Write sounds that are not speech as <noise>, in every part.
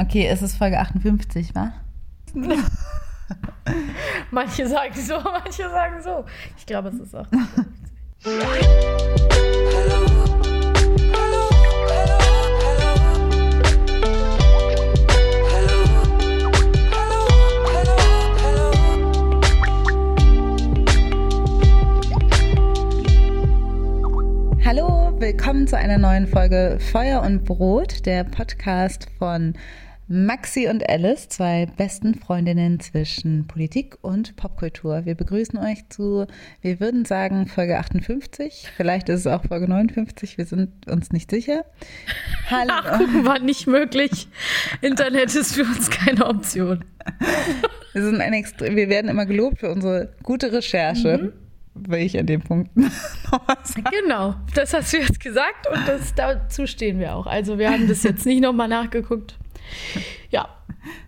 Okay, es ist Folge 58, wa? <laughs> manche sagen so, manche sagen so. Ich glaube, es ist auch. Hallo, willkommen zu einer neuen Folge Feuer und Brot, der Podcast von Maxi und Alice, zwei besten Freundinnen zwischen Politik und Popkultur. Wir begrüßen euch zu, wir würden sagen, Folge 58. Vielleicht ist es auch Folge 59, wir sind uns nicht sicher. Hallo. Nachgucken war nicht möglich. Internet ist für uns keine Option. <laughs> Wir, sind ein wir werden immer gelobt für unsere gute Recherche. Mhm will ich an dem Punkt <laughs> nochmal sagen. Genau, das hast du jetzt gesagt und das, dazu stehen wir auch. Also wir haben das jetzt nicht nochmal nachgeguckt. Ja.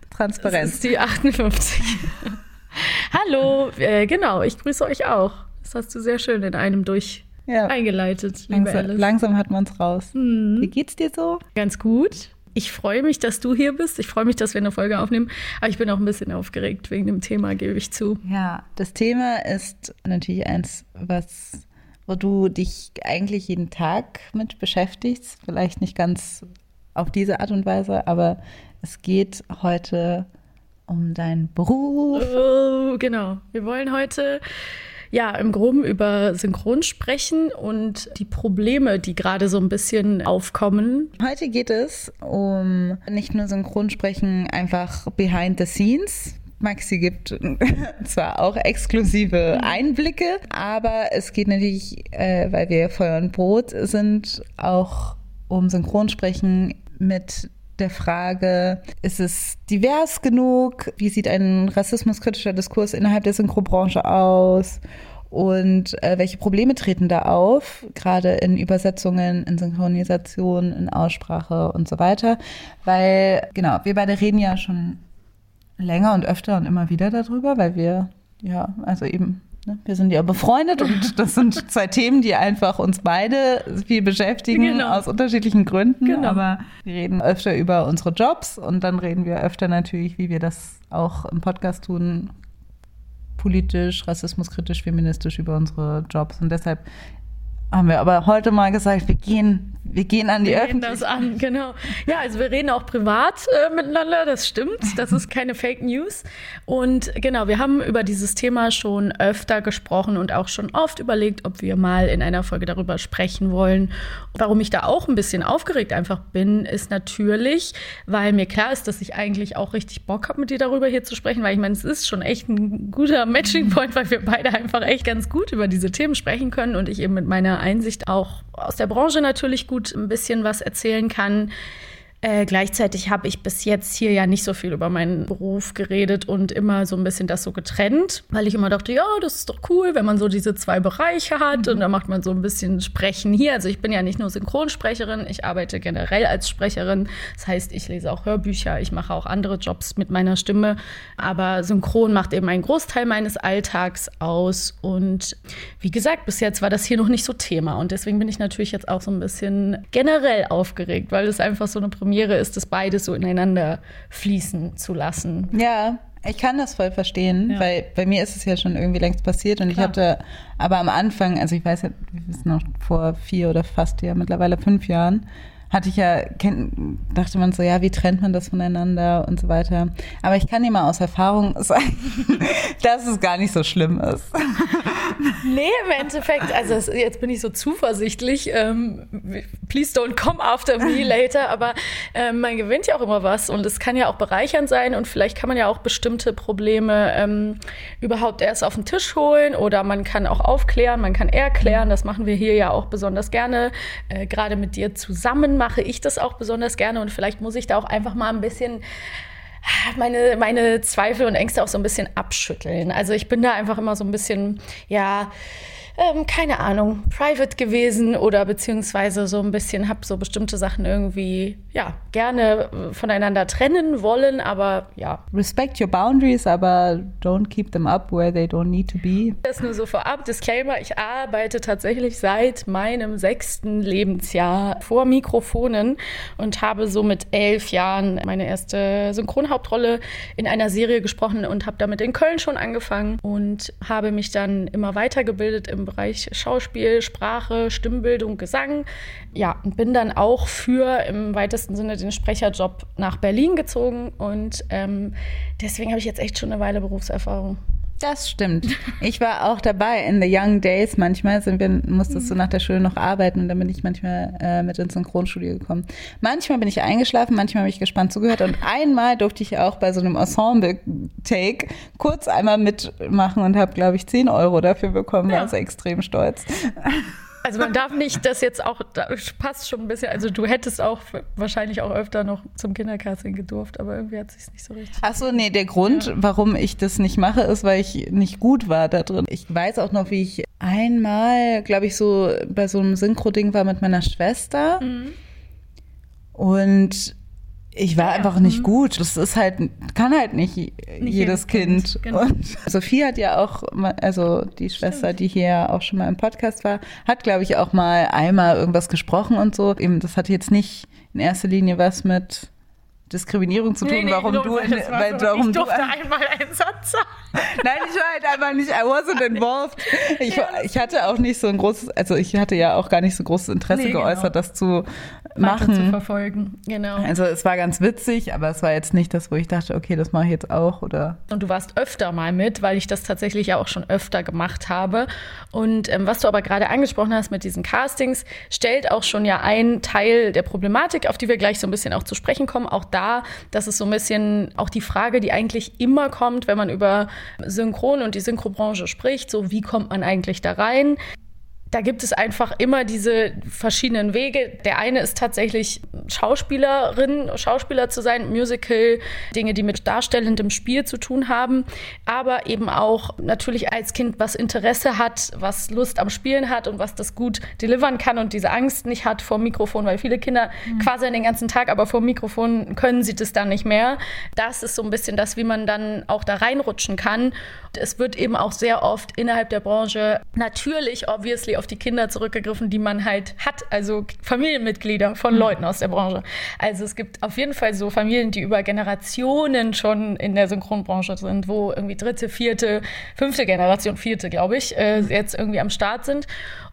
Transparenz. Das ist die 58. <laughs> Hallo, äh, genau, ich grüße euch auch. Das hast du sehr schön in einem durch ja. eingeleitet, liebe langsam, Alice. Langsam hat man es raus. Mhm. Wie geht's dir so? Ganz gut. Ich freue mich, dass du hier bist. Ich freue mich, dass wir eine Folge aufnehmen. Aber ich bin auch ein bisschen aufgeregt wegen dem Thema, gebe ich zu. Ja, das Thema ist natürlich eins, was, wo du dich eigentlich jeden Tag mit beschäftigst. Vielleicht nicht ganz auf diese Art und Weise, aber es geht heute um deinen Beruf. Oh, genau. Wir wollen heute ja im Groben über Synchron sprechen und die Probleme, die gerade so ein bisschen aufkommen. Heute geht es um nicht nur Synchronsprechen, einfach behind the scenes. Maxi gibt <laughs> zwar auch exklusive. Einblicke, aber es geht natürlich, äh, weil wir Feuer und Brot sind, auch um Synchronsprechen mit der Frage, ist es divers genug? Wie sieht ein rassismuskritischer Diskurs innerhalb der Synchrobranche aus? Und äh, welche Probleme treten da auf, gerade in Übersetzungen, in Synchronisation, in Aussprache und so weiter? Weil, genau, wir beide reden ja schon länger und öfter und immer wieder darüber, weil wir, ja, also eben? Wir sind ja befreundet und <laughs> das sind zwei Themen, die einfach uns beide viel beschäftigen, genau. aus unterschiedlichen Gründen. Genau. Aber wir reden öfter über unsere Jobs und dann reden wir öfter natürlich, wie wir das auch im Podcast tun, politisch, rassismuskritisch, feministisch über unsere Jobs. Und deshalb haben wir aber heute mal gesagt, wir gehen, wir gehen an die wir Öffentlichkeit. das an, genau. Ja, also wir reden auch privat äh, miteinander, das stimmt. Das ist keine Fake News. Und genau, wir haben über dieses Thema schon öfter gesprochen und auch schon oft überlegt, ob wir mal in einer Folge darüber sprechen wollen. Warum ich da auch ein bisschen aufgeregt einfach bin, ist natürlich, weil mir klar ist, dass ich eigentlich auch richtig Bock habe, mit dir darüber hier zu sprechen, weil ich meine, es ist schon echt ein guter Matching Point, weil wir beide einfach echt ganz gut über diese Themen sprechen können und ich eben mit meiner Einsicht auch aus der Branche natürlich gut ein bisschen was erzählen kann. Äh, gleichzeitig habe ich bis jetzt hier ja nicht so viel über meinen Beruf geredet und immer so ein bisschen das so getrennt, weil ich immer dachte, ja, das ist doch cool, wenn man so diese zwei Bereiche hat mhm. und dann macht man so ein bisschen Sprechen hier. Also ich bin ja nicht nur Synchronsprecherin, ich arbeite generell als Sprecherin. Das heißt, ich lese auch Hörbücher, ich mache auch andere Jobs mit meiner Stimme, aber Synchron macht eben einen Großteil meines Alltags aus und wie gesagt, bis jetzt war das hier noch nicht so Thema und deswegen bin ich natürlich jetzt auch so ein bisschen generell aufgeregt, weil es einfach so eine Premiere Premiere ist, das beides so ineinander fließen zu lassen. Ja, ich kann das voll verstehen, ja. weil bei mir ist es ja schon irgendwie längst passiert und Klar. ich hatte aber am Anfang, also ich weiß ja, wir wissen noch vor vier oder fast ja mittlerweile fünf Jahren, hatte ich ja, dachte man so, ja, wie trennt man das voneinander und so weiter. Aber ich kann dir mal aus Erfahrung <laughs> sagen, dass es gar nicht so schlimm ist. <laughs> Nee, im Endeffekt, also jetzt bin ich so zuversichtlich. Ähm, please don't come after me <laughs> later, aber ähm, man gewinnt ja auch immer was und es kann ja auch bereichernd sein und vielleicht kann man ja auch bestimmte Probleme ähm, überhaupt erst auf den Tisch holen oder man kann auch aufklären, man kann erklären. Das machen wir hier ja auch besonders gerne, äh, gerade mit dir zusammen mache ich das auch besonders gerne und vielleicht muss ich da auch einfach mal ein bisschen meine, meine Zweifel und Ängste auch so ein bisschen abschütteln. Also ich bin da einfach immer so ein bisschen, ja, ähm, keine Ahnung, private gewesen oder beziehungsweise so ein bisschen, habe so bestimmte Sachen irgendwie, ja, gerne äh, voneinander trennen wollen, aber ja. Respect your boundaries, aber don't keep them up where they don't need to be. Das nur so vorab, Disclaimer, ich arbeite tatsächlich seit meinem sechsten Lebensjahr vor Mikrofonen und habe so mit elf Jahren meine erste Synchronhauptrolle in einer Serie gesprochen und habe damit in Köln schon angefangen und habe mich dann immer weitergebildet im Bereich Schauspiel, Sprache, Stimmbildung, Gesang. Ja, und bin dann auch für im weitesten Sinne den Sprecherjob nach Berlin gezogen und ähm, deswegen habe ich jetzt echt schon eine Weile Berufserfahrung. Das stimmt. Ich war auch dabei in the Young Days. Manchmal sind wir, musstest du nach der Schule noch arbeiten und dann bin ich manchmal äh, mit ins Synchronstudio gekommen. Manchmal bin ich eingeschlafen, manchmal habe ich gespannt zugehört und einmal durfte ich auch bei so einem Ensemble-Take kurz einmal mitmachen und habe, glaube ich, 10 Euro dafür bekommen. Ja. War also extrem stolz. Also man darf nicht das jetzt auch, das passt schon ein bisschen, also du hättest auch wahrscheinlich auch öfter noch zum Kindercasting gedurft, aber irgendwie hat sich nicht so richtig. Ach so, nee, der Grund, ja. warum ich das nicht mache, ist, weil ich nicht gut war da drin. Ich weiß auch noch, wie ich einmal, glaube ich, so bei so einem Synchro-Ding war mit meiner Schwester. Mhm. Und ich war einfach nicht mhm. gut. Das ist halt, kann halt nicht, nicht jedes Kind. kind. Genau. Und Sophie hat ja auch, also die Schwester, Stimmt. die hier auch schon mal im Podcast war, hat, glaube ich, auch mal einmal irgendwas gesprochen und so. Eben, das hatte jetzt nicht in erster Linie was mit Diskriminierung zu tun, nee, nee, warum du, weil, weil so, warum ich durfte du einmal einen Satz sagen. <laughs> Nein, ich war halt einfach nicht, I wasn't involved. <laughs> Ich, ja, ich hatte auch nicht so ein großes, also ich hatte ja auch gar nicht so großes Interesse nee, geäußert, genau. das zu machen. zu verfolgen, genau. Also es war ganz witzig, aber es war jetzt nicht das, wo ich dachte, okay, das mache ich jetzt auch oder. Und du warst öfter mal mit, weil ich das tatsächlich ja auch schon öfter gemacht habe. Und ähm, was du aber gerade angesprochen hast mit diesen Castings, stellt auch schon ja einen Teil der Problematik, auf die wir gleich so ein bisschen auch zu sprechen kommen. Auch da, das ist so ein bisschen auch die Frage, die eigentlich immer kommt, wenn man über Synchron und die Synchrobranche spricht. So, wie kommt man eigentlich da rein? Da gibt es einfach immer diese verschiedenen Wege. Der eine ist tatsächlich Schauspielerin, Schauspieler zu sein, Musical, Dinge, die mit darstellendem Spiel zu tun haben, aber eben auch natürlich als Kind, was Interesse hat, was Lust am Spielen hat und was das gut delivern kann und diese Angst nicht hat vor dem Mikrofon, weil viele Kinder mhm. quasi den ganzen Tag, aber vor dem Mikrofon können sie das dann nicht mehr. Das ist so ein bisschen das, wie man dann auch da reinrutschen kann. Es wird eben auch sehr oft innerhalb der Branche natürlich, obviously, auf die Kinder zurückgegriffen, die man halt hat, also Familienmitglieder von mhm. Leuten aus der Branche. Also es gibt auf jeden Fall so Familien, die über Generationen schon in der Synchronbranche sind, wo irgendwie dritte, vierte, fünfte Generation, vierte, glaube ich, äh, jetzt irgendwie am Start sind.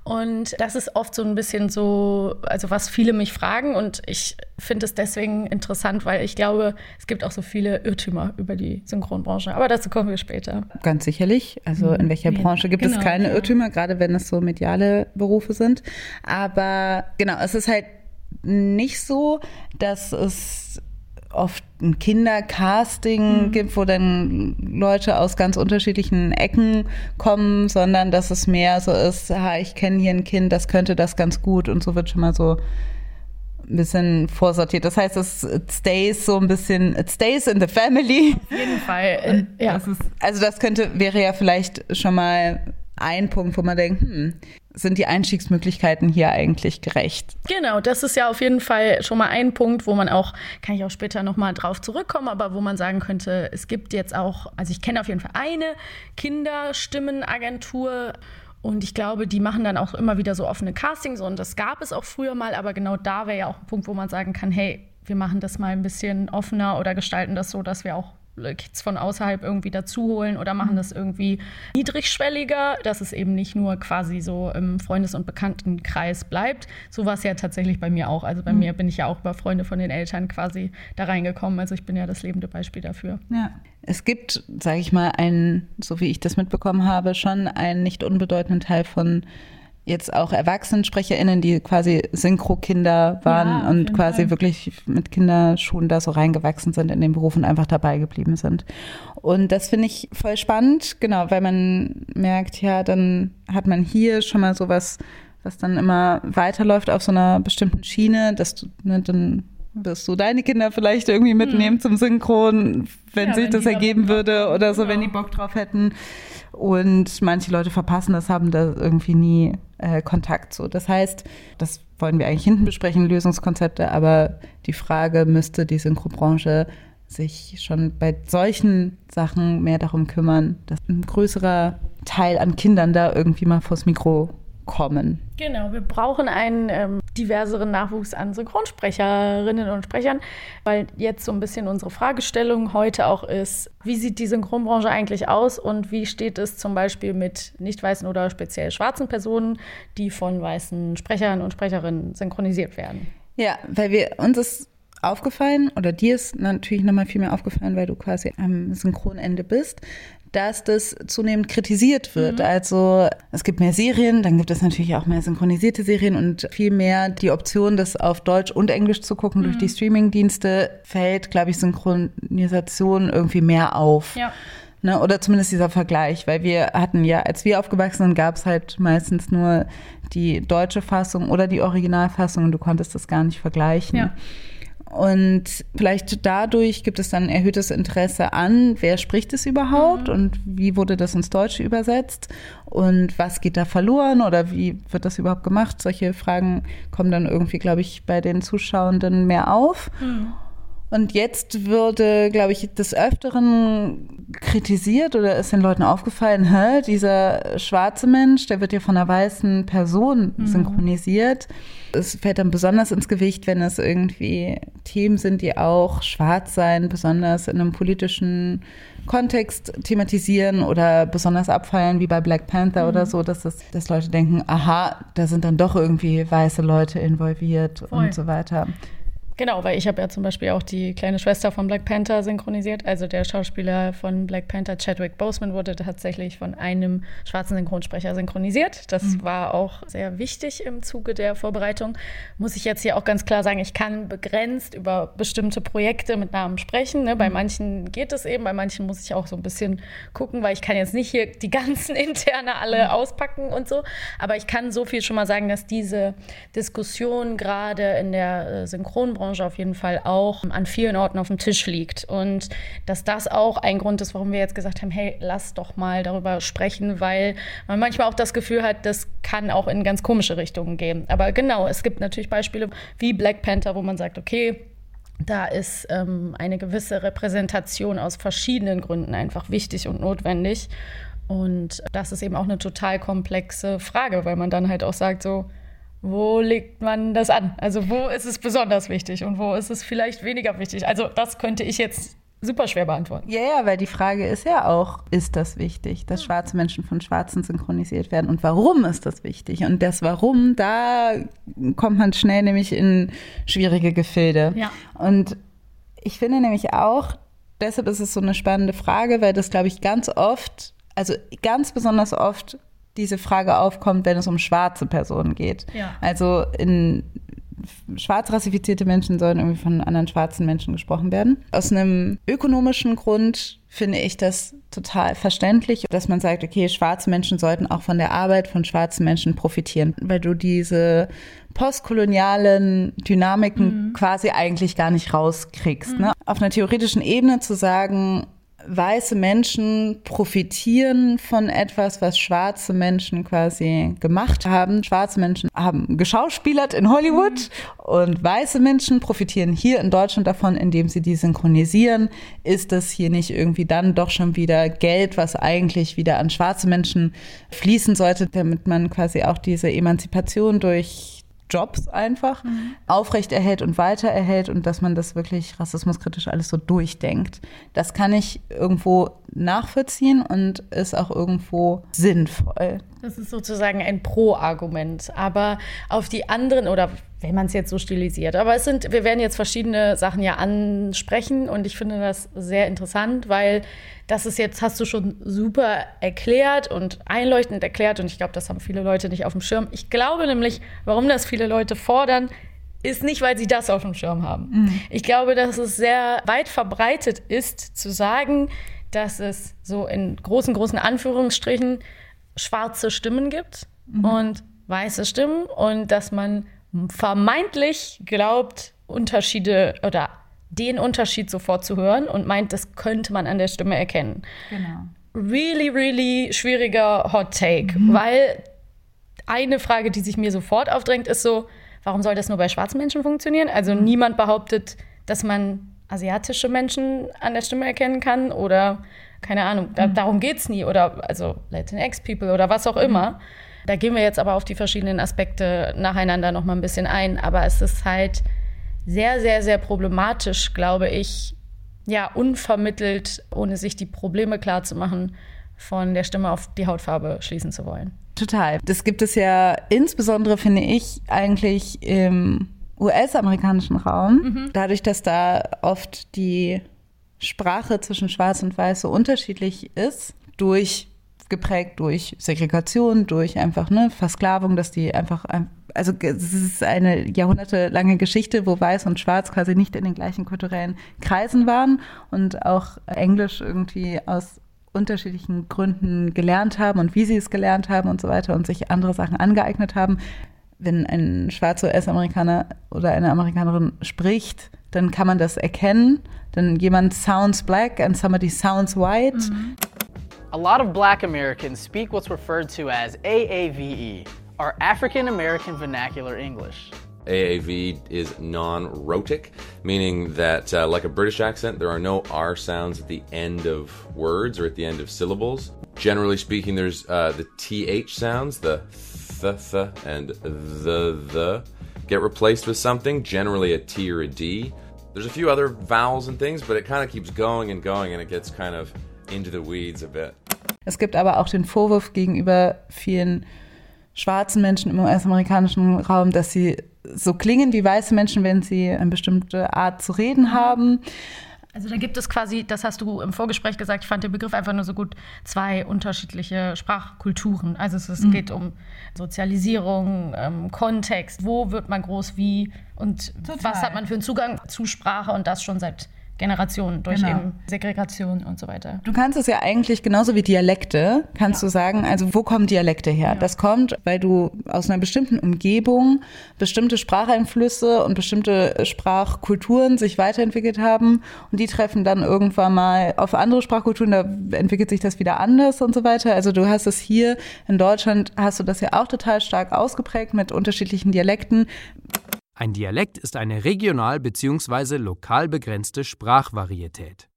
Und das ist oft so ein bisschen so, also was viele mich fragen und ich finde es deswegen interessant, weil ich glaube, es gibt auch so viele Irrtümer über die Synchronbranche. Aber dazu kommen wir später. Ganz sicherlich. Also in welcher Branche gibt genau, es keine ja. Irrtümer, gerade wenn es so mediale Berufe sind. Aber genau, es ist halt nicht so, dass es oft ein Kindercasting mhm. gibt, wo dann Leute aus ganz unterschiedlichen Ecken kommen, sondern dass es mehr so ist, ha, ich kenne hier ein Kind, das könnte das ganz gut und so wird schon mal so ein bisschen vorsortiert. Das heißt, es stays so ein bisschen, it stays in the family. Auf jeden Fall, ja. Das ist, also das könnte, wäre ja vielleicht schon mal ein Punkt, wo man denkt, hm, sind die Einstiegsmöglichkeiten hier eigentlich gerecht? Genau, das ist ja auf jeden Fall schon mal ein Punkt, wo man auch, kann ich auch später nochmal drauf zurückkommen, aber wo man sagen könnte, es gibt jetzt auch, also ich kenne auf jeden Fall eine Kinderstimmenagentur. Und ich glaube, die machen dann auch immer wieder so offene Castings und das gab es auch früher mal, aber genau da wäre ja auch ein Punkt, wo man sagen kann, hey, wir machen das mal ein bisschen offener oder gestalten das so, dass wir auch Kids von außerhalb irgendwie dazuholen oder machen mhm. das irgendwie niedrigschwelliger, dass es eben nicht nur quasi so im Freundes- und Bekanntenkreis bleibt. So war es ja tatsächlich bei mir auch. Also bei mhm. mir bin ich ja auch über Freunde von den Eltern quasi da reingekommen. Also ich bin ja das lebende Beispiel dafür. Ja. Es gibt, sage ich mal, einen, so wie ich das mitbekommen habe, schon einen nicht unbedeutenden Teil von jetzt auch ErwachsenensprecherInnen, die quasi Synchro-Kinder waren ja, und quasi Fall. wirklich mit Kinderschuhen da so reingewachsen sind in den Beruf und einfach dabei geblieben sind. Und das finde ich voll spannend, genau, weil man merkt, ja, dann hat man hier schon mal sowas, was dann immer weiterläuft auf so einer bestimmten Schiene, dass du, ne, dann wirst du deine Kinder vielleicht irgendwie mitnehmen hm. zum Synchron, wenn ja, sich wenn das ergeben würde oder so, genau. wenn die Bock drauf hätten. Und manche Leute verpassen das, haben da irgendwie nie äh, Kontakt zu. Das heißt, das wollen wir eigentlich hinten besprechen, Lösungskonzepte, aber die Frage müsste die Synchrobranche sich schon bei solchen Sachen mehr darum kümmern, dass ein größerer Teil an Kindern da irgendwie mal vors Mikro kommen. Genau, wir brauchen einen ähm, diverseren Nachwuchs an Synchronsprecherinnen und Sprechern, weil jetzt so ein bisschen unsere Fragestellung heute auch ist, wie sieht die Synchronbranche eigentlich aus und wie steht es zum Beispiel mit nicht weißen oder speziell schwarzen Personen, die von weißen Sprechern und Sprecherinnen synchronisiert werden? Ja, weil wir uns ist aufgefallen oder dir ist natürlich nochmal viel mehr aufgefallen, weil du quasi am Synchronende bist, dass das zunehmend kritisiert wird. Mhm. Also es gibt mehr Serien, dann gibt es natürlich auch mehr synchronisierte Serien und viel mehr die Option, das auf Deutsch und Englisch zu gucken mhm. durch die Streamingdienste, fällt, glaube ich, Synchronisation irgendwie mehr auf. Ja. Ne, oder zumindest dieser Vergleich, weil wir hatten ja, als wir aufgewachsen sind, gab es halt meistens nur die deutsche Fassung oder die Originalfassung und du konntest das gar nicht vergleichen. Ja. Und vielleicht dadurch gibt es dann erhöhtes Interesse an, wer spricht es überhaupt mhm. und wie wurde das ins Deutsche übersetzt und was geht da verloren oder wie wird das überhaupt gemacht? Solche Fragen kommen dann irgendwie, glaube ich, bei den Zuschauenden mehr auf. Mhm. Und jetzt würde, glaube ich, des Öfteren kritisiert oder ist den Leuten aufgefallen, hä, dieser schwarze Mensch, der wird ja von einer weißen Person mhm. synchronisiert. Es fällt dann besonders ins Gewicht, wenn es irgendwie Themen sind, die auch schwarz sein, besonders in einem politischen Kontext thematisieren oder besonders abfallen, wie bei Black Panther mhm. oder so, dass, das, dass Leute denken, aha, da sind dann doch irgendwie weiße Leute involviert Voll. und so weiter. Genau, weil ich habe ja zum Beispiel auch die kleine Schwester von Black Panther synchronisiert. Also der Schauspieler von Black Panther, Chadwick Boseman, wurde tatsächlich von einem schwarzen Synchronsprecher synchronisiert. Das mhm. war auch sehr wichtig im Zuge der Vorbereitung. Muss ich jetzt hier auch ganz klar sagen, ich kann begrenzt über bestimmte Projekte mit Namen sprechen. Ne? Bei mhm. manchen geht es eben, bei manchen muss ich auch so ein bisschen gucken, weil ich kann jetzt nicht hier die ganzen <laughs> interne alle mhm. auspacken und so. Aber ich kann so viel schon mal sagen, dass diese Diskussion gerade in der äh, Synchronbranche Branche auf jeden Fall auch an vielen Orten auf dem Tisch liegt. Und dass das auch ein Grund ist, warum wir jetzt gesagt haben, hey, lass doch mal darüber sprechen, weil man manchmal auch das Gefühl hat, das kann auch in ganz komische Richtungen gehen. Aber genau, es gibt natürlich Beispiele wie Black Panther, wo man sagt, okay, da ist ähm, eine gewisse Repräsentation aus verschiedenen Gründen einfach wichtig und notwendig. Und das ist eben auch eine total komplexe Frage, weil man dann halt auch sagt, so, wo legt man das an? Also wo ist es besonders wichtig und wo ist es vielleicht weniger wichtig? Also das könnte ich jetzt super schwer beantworten. Ja, ja, weil die Frage ist ja auch, ist das wichtig, dass schwarze Menschen von Schwarzen synchronisiert werden und warum ist das wichtig? Und das Warum, da kommt man schnell nämlich in schwierige Gefilde. Ja. Und ich finde nämlich auch, deshalb ist es so eine spannende Frage, weil das, glaube ich, ganz oft, also ganz besonders oft diese Frage aufkommt, wenn es um schwarze Personen geht. Ja. Also in schwarz rassifizierte Menschen sollen irgendwie von anderen schwarzen Menschen gesprochen werden. Aus einem ökonomischen Grund finde ich das total verständlich, dass man sagt, okay, schwarze Menschen sollten auch von der Arbeit von schwarzen Menschen profitieren, weil du diese postkolonialen Dynamiken mhm. quasi eigentlich gar nicht rauskriegst. Mhm. Ne? Auf einer theoretischen Ebene zu sagen, weiße Menschen profitieren von etwas, was schwarze Menschen quasi gemacht haben. Schwarze Menschen haben geschauspielert in Hollywood mhm. und weiße Menschen profitieren hier in Deutschland davon, indem sie die synchronisieren. Ist das hier nicht irgendwie dann doch schon wieder Geld, was eigentlich wieder an schwarze Menschen fließen sollte, damit man quasi auch diese Emanzipation durch Jobs einfach mhm. aufrechterhält und weitererhält und dass man das wirklich rassismuskritisch alles so durchdenkt. Das kann ich irgendwo nachvollziehen und ist auch irgendwo sinnvoll. Das ist sozusagen ein Pro-Argument. Aber auf die anderen, oder wenn man es jetzt so stilisiert, aber es sind, wir werden jetzt verschiedene Sachen ja ansprechen und ich finde das sehr interessant, weil das ist jetzt, hast du schon super erklärt und einleuchtend erklärt und ich glaube, das haben viele Leute nicht auf dem Schirm. Ich glaube nämlich, warum das viele Leute fordern, ist nicht, weil sie das auf dem Schirm haben. Mhm. Ich glaube, dass es sehr weit verbreitet ist, zu sagen, dass es so in großen, großen Anführungsstrichen schwarze Stimmen gibt mhm. und weiße Stimmen und dass man vermeintlich glaubt, Unterschiede oder den Unterschied sofort zu hören und meint, das könnte man an der Stimme erkennen. Genau. Really, really schwieriger Hot Take, mhm. weil eine Frage, die sich mir sofort aufdrängt, ist so, warum soll das nur bei schwarzen Menschen funktionieren? Also mhm. niemand behauptet, dass man asiatische Menschen an der Stimme erkennen kann oder keine Ahnung, da, mhm. darum geht es nie oder also Latinx People oder was auch mhm. immer. Da gehen wir jetzt aber auf die verschiedenen Aspekte nacheinander noch mal ein bisschen ein, aber es ist halt sehr, sehr, sehr problematisch, glaube ich, ja, unvermittelt, ohne sich die Probleme klar zu machen, von der Stimme auf die Hautfarbe schließen zu wollen. Total. Das gibt es ja insbesondere, finde ich, eigentlich im US-amerikanischen Raum. Mhm. Dadurch, dass da oft die Sprache zwischen Schwarz und Weiß so unterschiedlich ist, durch geprägt durch Segregation, durch einfach ne, Versklavung, dass die einfach, also es ist eine jahrhundertelange Geschichte, wo Weiß und Schwarz quasi nicht in den gleichen kulturellen Kreisen waren und auch Englisch irgendwie aus unterschiedlichen Gründen gelernt haben und wie sie es gelernt haben und so weiter und sich andere Sachen angeeignet haben. Wenn ein schwarzer US-Amerikaner oder eine Amerikanerin spricht, dann kann man das erkennen. Denn jemand sounds black and somebody sounds white. Mhm. A lot of black Americans speak what's referred to as AAVE, or African American Vernacular English. AAV is non rhotic, meaning that, uh, like a British accent, there are no R sounds at the end of words or at the end of syllables. Generally speaking, there's uh, the TH sounds, the th, th, and the, the, get replaced with something, generally a T or a D. There's a few other vowels and things, but it kind of keeps going and going and it gets kind of into the weeds a bit. Es gibt aber auch den Vorwurf gegenüber vielen schwarzen Menschen im US-amerikanischen Raum, dass sie so klingen wie weiße Menschen, wenn sie eine bestimmte Art zu reden haben. Also da gibt es quasi, das hast du im Vorgespräch gesagt, ich fand den Begriff einfach nur so gut, zwei unterschiedliche Sprachkulturen. Also es, es mhm. geht um Sozialisierung, ähm, Kontext, wo wird man groß, wie und Total. was hat man für einen Zugang zu Sprache und das schon seit Generationen durch genau. eben Segregation und so weiter. Du kannst es ja eigentlich genauso wie Dialekte, kannst ja. du sagen, also wo kommen Dialekte her? Ja. Das kommt, weil du aus einer bestimmten Umgebung bestimmte Spracheinflüsse und bestimmte Sprachkulturen sich weiterentwickelt haben und die treffen dann irgendwann mal auf andere Sprachkulturen, da entwickelt sich das wieder anders und so weiter. Also du hast es hier in Deutschland, hast du das ja auch total stark ausgeprägt mit unterschiedlichen Dialekten. Ein Dialekt ist eine regional bzw. lokal begrenzte Sprachvarietät.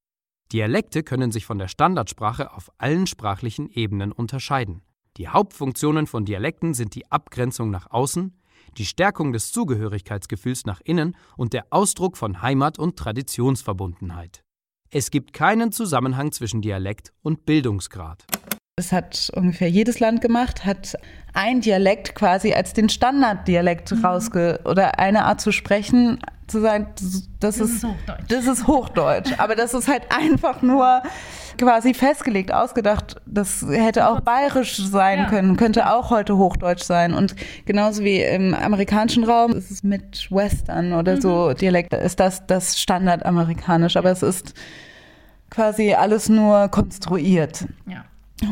Dialekte können sich von der Standardsprache auf allen sprachlichen Ebenen unterscheiden. Die Hauptfunktionen von Dialekten sind die Abgrenzung nach außen, die Stärkung des Zugehörigkeitsgefühls nach innen und der Ausdruck von Heimat und Traditionsverbundenheit. Es gibt keinen Zusammenhang zwischen Dialekt und Bildungsgrad. Das hat ungefähr jedes Land gemacht, hat ein Dialekt quasi als den Standarddialekt mhm. rausge oder eine Art zu sprechen, zu sagen, das, das ist, ist Hochdeutsch. Das ist Hochdeutsch. Aber das ist halt einfach nur quasi festgelegt, ausgedacht. Das hätte auch bayerisch sein ja. können, könnte auch heute Hochdeutsch sein. Und genauso wie im amerikanischen Raum ist es mit Western oder mhm. so Dialekt, ist das das Standardamerikanisch. Aber es ist quasi alles nur konstruiert. Ja.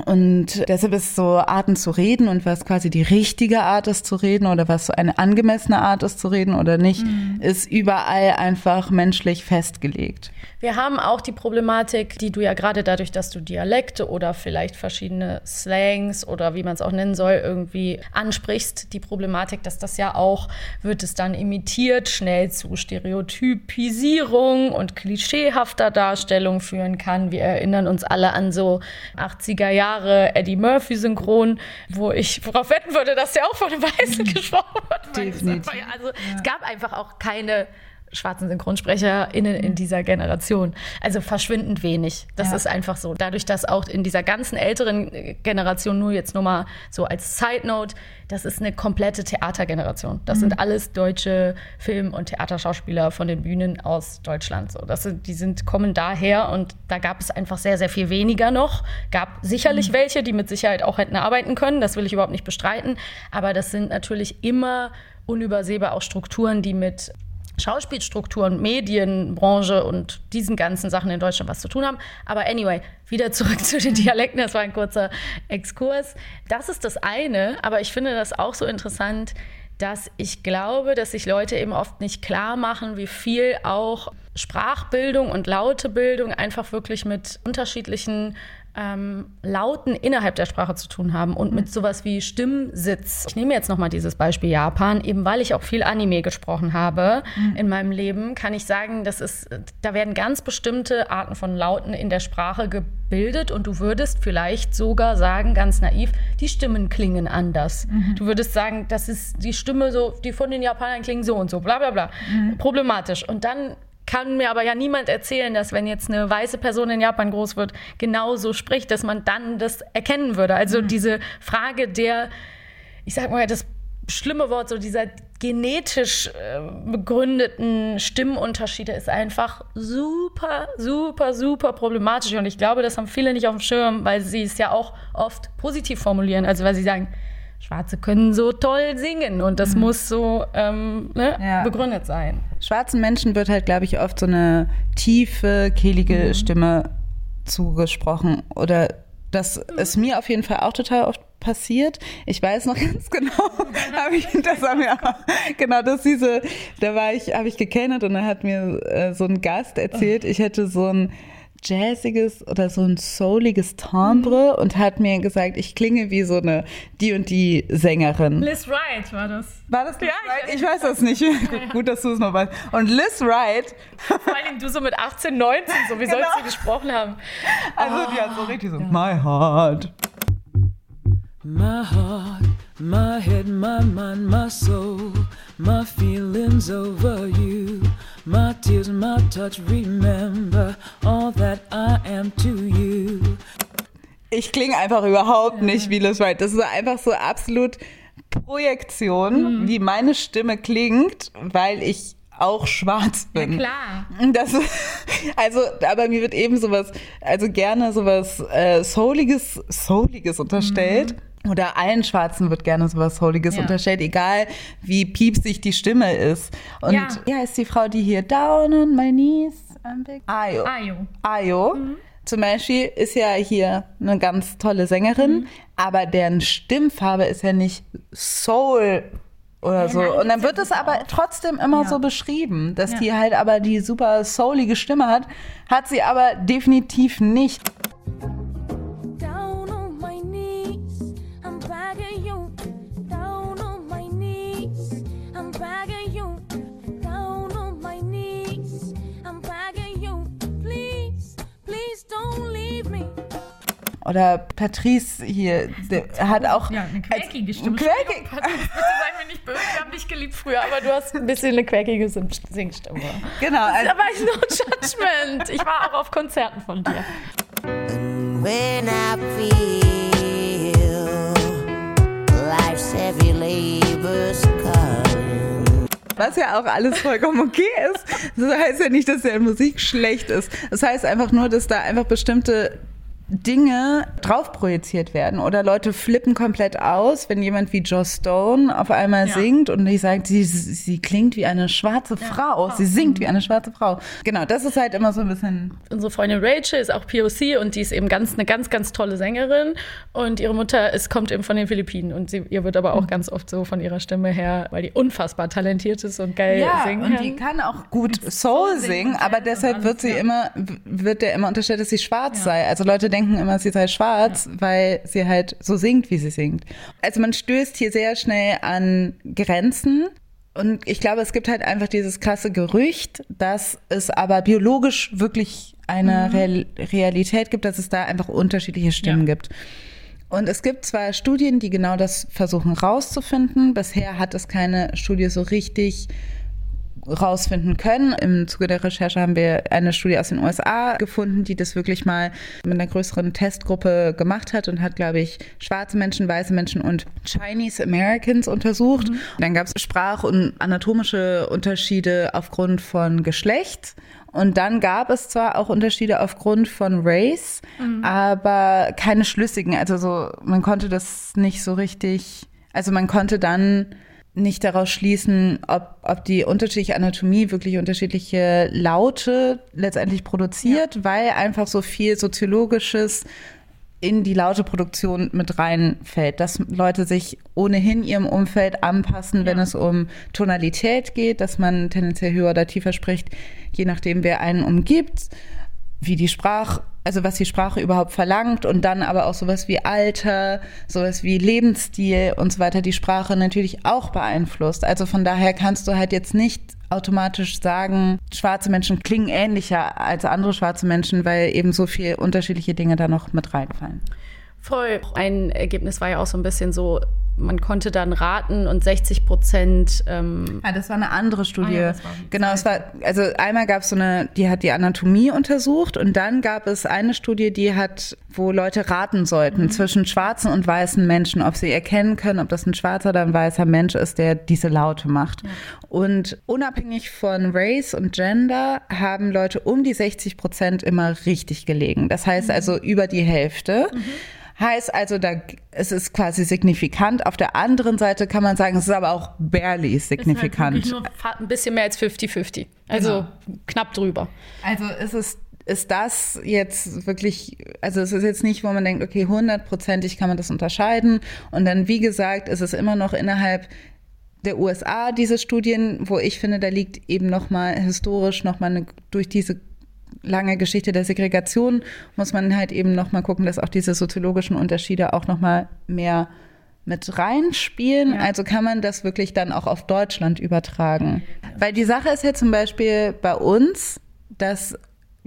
Und deshalb ist so Arten zu reden und was quasi die richtige Art ist zu reden oder was so eine angemessene Art ist zu reden oder nicht, mhm. ist überall einfach menschlich festgelegt. Wir haben auch die Problematik, die du ja gerade dadurch, dass du Dialekte oder vielleicht verschiedene Slangs oder wie man es auch nennen soll, irgendwie ansprichst, die Problematik, dass das ja auch, wird es dann imitiert, schnell zu Stereotypisierung und klischeehafter Darstellung führen kann. Wir erinnern uns alle an so 80er Jahre Eddie Murphy Synchron, wo ich darauf wetten würde, dass der auch von den Weißen <laughs> gesprochen wird. Definitiv. Also ja. es gab einfach auch keine schwarzen SynchronsprecherInnen in dieser Generation. Also verschwindend wenig. Das ja. ist einfach so. Dadurch, dass auch in dieser ganzen älteren Generation, nur jetzt nur mal so als Side Note, das ist eine komplette Theatergeneration. Das mhm. sind alles deutsche Film- und Theaterschauspieler von den Bühnen aus Deutschland. So, das sind, die sind, kommen daher und da gab es einfach sehr, sehr viel weniger noch. Gab sicherlich mhm. welche, die mit Sicherheit auch hätten arbeiten können. Das will ich überhaupt nicht bestreiten. Aber das sind natürlich immer unübersehbar auch Strukturen, die mit Schauspielstrukturen, Medienbranche und diesen ganzen Sachen in Deutschland was zu tun haben. Aber anyway, wieder zurück <laughs> zu den Dialekten. Das war ein kurzer Exkurs. Das ist das eine, aber ich finde das auch so interessant, dass ich glaube, dass sich Leute eben oft nicht klar machen, wie viel auch Sprachbildung und Lautebildung einfach wirklich mit unterschiedlichen ähm, Lauten innerhalb der Sprache zu tun haben und mit sowas wie Stimmsitz. Ich nehme jetzt nochmal dieses Beispiel Japan, eben weil ich auch viel Anime gesprochen habe mhm. in meinem Leben, kann ich sagen, dass es, da werden ganz bestimmte Arten von Lauten in der Sprache gebildet und du würdest vielleicht sogar sagen, ganz naiv, die Stimmen klingen anders. Mhm. Du würdest sagen, das ist die Stimme so, die von den Japanern klingen so und so, bla bla bla. Mhm. Problematisch. Und dann kann mir aber ja niemand erzählen, dass wenn jetzt eine weiße Person in Japan groß wird, genauso spricht, dass man dann das erkennen würde. Also mhm. diese Frage der, ich sag mal, das schlimme Wort, so dieser genetisch äh, begründeten Stimmunterschiede ist einfach super, super, super problematisch. Und ich glaube, das haben viele nicht auf dem Schirm, weil sie es ja auch oft positiv formulieren. Also weil sie sagen, Schwarze können so toll singen und das mhm. muss so ähm, ne, ja. begründet sein. Schwarzen Menschen wird halt, glaube ich, oft so eine tiefe, kehlige mhm. Stimme zugesprochen oder das ist mir auf jeden Fall auch total oft passiert. Ich weiß noch <laughs> ganz genau, <laughs> habe ich das haben wir genau das diese, da war ich, habe ich gekennert und dann hat mir äh, so ein Gast erzählt, ich hätte so ein jazziges oder so ein souliges Timbre mhm. und hat mir gesagt, ich klinge wie so eine die und die Sängerin. Liz Wright war das. War das Liz ja, Wright? Ich, weiß das nicht. Gut, dass du es noch weißt. Und Liz Wright. <laughs> Vor allem du so mit 18, 19, so wie genau. sollst du gesprochen haben? Also oh. die hat so richtig so, my heart. My heart, my head, my mind, my soul, my feelings over you. My tears, my touch, remember all that I am to you. Ich klinge einfach überhaupt nicht wie Liz Wright. Das ist einfach so absolut Projektion, mhm. wie meine Stimme klingt, weil ich auch schwarz bin. Ja, klar. Das, also, aber mir wird eben sowas, also gerne sowas äh, Souliges, Souliges unterstellt. Mhm. Oder allen Schwarzen wird gerne sowas Souliges ja. unterstellt, egal wie piepsig die Stimme ist. Und ja. ja, ist die Frau, die hier Down on my knees. Ayo. Ayo. Ayo. Mhm. Zum Beispiel ist ja hier eine ganz tolle Sängerin, mhm. aber deren Stimmfarbe ist ja nicht Soul oder ja, so. Nein, und dann wird es aber trotzdem immer ja. so beschrieben, dass ja. die halt aber die super soulige Stimme hat, hat sie aber definitiv nicht. Oder Patrice hier, der hat auch. Ja, eine quäkige Stimme. Quäkig. Patrice, bitte sei mir nicht böse, wir haben dich geliebt früher, aber du hast ein bisschen eine quäkige Singstimme. Genau. Also, aber ich no judgment. Ich war auch auf Konzerten von dir. And when I feel life's heavy labor's calling. Was ja auch alles vollkommen okay ist. Das heißt ja nicht, dass der Musik schlecht ist. Das heißt einfach nur, dass da einfach bestimmte Dinge drauf projiziert werden oder Leute flippen komplett aus, wenn jemand wie Joss Stone auf einmal ja. singt und ich sage, sie, sie klingt wie eine schwarze ja. Frau, sie singt wie eine schwarze Frau. Genau, das ist halt immer so ein bisschen. Unsere Freundin Rachel ist auch POC und die ist eben ganz eine ganz ganz tolle Sängerin und ihre Mutter ist kommt eben von den Philippinen und sie, ihr wird aber auch mhm. ganz oft so von ihrer Stimme her, weil die unfassbar talentiert ist und geil ja, singen und die kann auch gut Soul singen, aber deshalb wird sie immer wird der immer unterstellt, dass sie schwarz sei. Also Leute denken denken immer, sie sei schwarz, ja. weil sie halt so singt, wie sie singt. Also man stößt hier sehr schnell an Grenzen. Und ich glaube, es gibt halt einfach dieses krasse Gerücht, dass es aber biologisch wirklich eine mhm. Realität gibt, dass es da einfach unterschiedliche Stimmen ja. gibt. Und es gibt zwar Studien, die genau das versuchen rauszufinden. Bisher hat es keine Studie so richtig rausfinden können. Im Zuge der Recherche haben wir eine Studie aus den USA gefunden, die das wirklich mal mit einer größeren Testgruppe gemacht hat und hat, glaube ich, schwarze Menschen, weiße Menschen und Chinese Americans untersucht. Mhm. Dann gab es Sprach- und anatomische Unterschiede aufgrund von Geschlecht. Und dann gab es zwar auch Unterschiede aufgrund von Race, mhm. aber keine schlüssigen. Also so, man konnte das nicht so richtig, also man konnte dann nicht daraus schließen, ob, ob die unterschiedliche Anatomie wirklich unterschiedliche Laute letztendlich produziert, ja. weil einfach so viel soziologisches in die laute Produktion mit reinfällt, dass Leute sich ohnehin ihrem Umfeld anpassen, wenn es um Tonalität geht, dass man tendenziell höher oder tiefer spricht, je nachdem, wer einen umgibt, wie die Sprache, also was die Sprache überhaupt verlangt und dann aber auch sowas wie Alter, sowas wie Lebensstil und so weiter, die Sprache natürlich auch beeinflusst. Also von daher kannst du halt jetzt nicht automatisch sagen, schwarze Menschen klingen ähnlicher als andere schwarze Menschen, weil eben so viele unterschiedliche Dinge da noch mit reinfallen. Voll. Ein Ergebnis war ja auch so ein bisschen so, man konnte dann raten und 60 Prozent. Ähm ja, das war eine andere Studie. Ah ja, genau, es war, also einmal gab es so eine, die hat die Anatomie untersucht und dann gab es eine Studie, die hat, wo Leute raten sollten Mhm. zwischen schwarzen und weißen Menschen, ob sie erkennen können, ob das ein schwarzer oder ein weißer Mensch ist, der diese Laute macht. Und unabhängig von Race und Gender haben Leute um die 60 Prozent immer richtig gelegen. Das Mhm. heißt also über die Hälfte. Heißt also, da, es ist quasi signifikant. Auf der anderen Seite kann man sagen, es ist aber auch barely signifikant. Ist halt nur ein bisschen mehr als 50-50. Also knapp drüber. Also ist es ist das jetzt wirklich, also es ist jetzt nicht, wo man denkt, okay, hundertprozentig kann man das unterscheiden. Und dann, wie gesagt, ist es immer noch innerhalb der USA diese Studien, wo ich finde, da liegt eben nochmal historisch nochmal eine, durch diese lange Geschichte der Segregation muss man halt eben nochmal gucken, dass auch diese soziologischen Unterschiede auch nochmal mehr mit reinspielen. Also kann man das wirklich dann auch auf Deutschland übertragen. Weil die Sache ist ja zum Beispiel bei uns, dass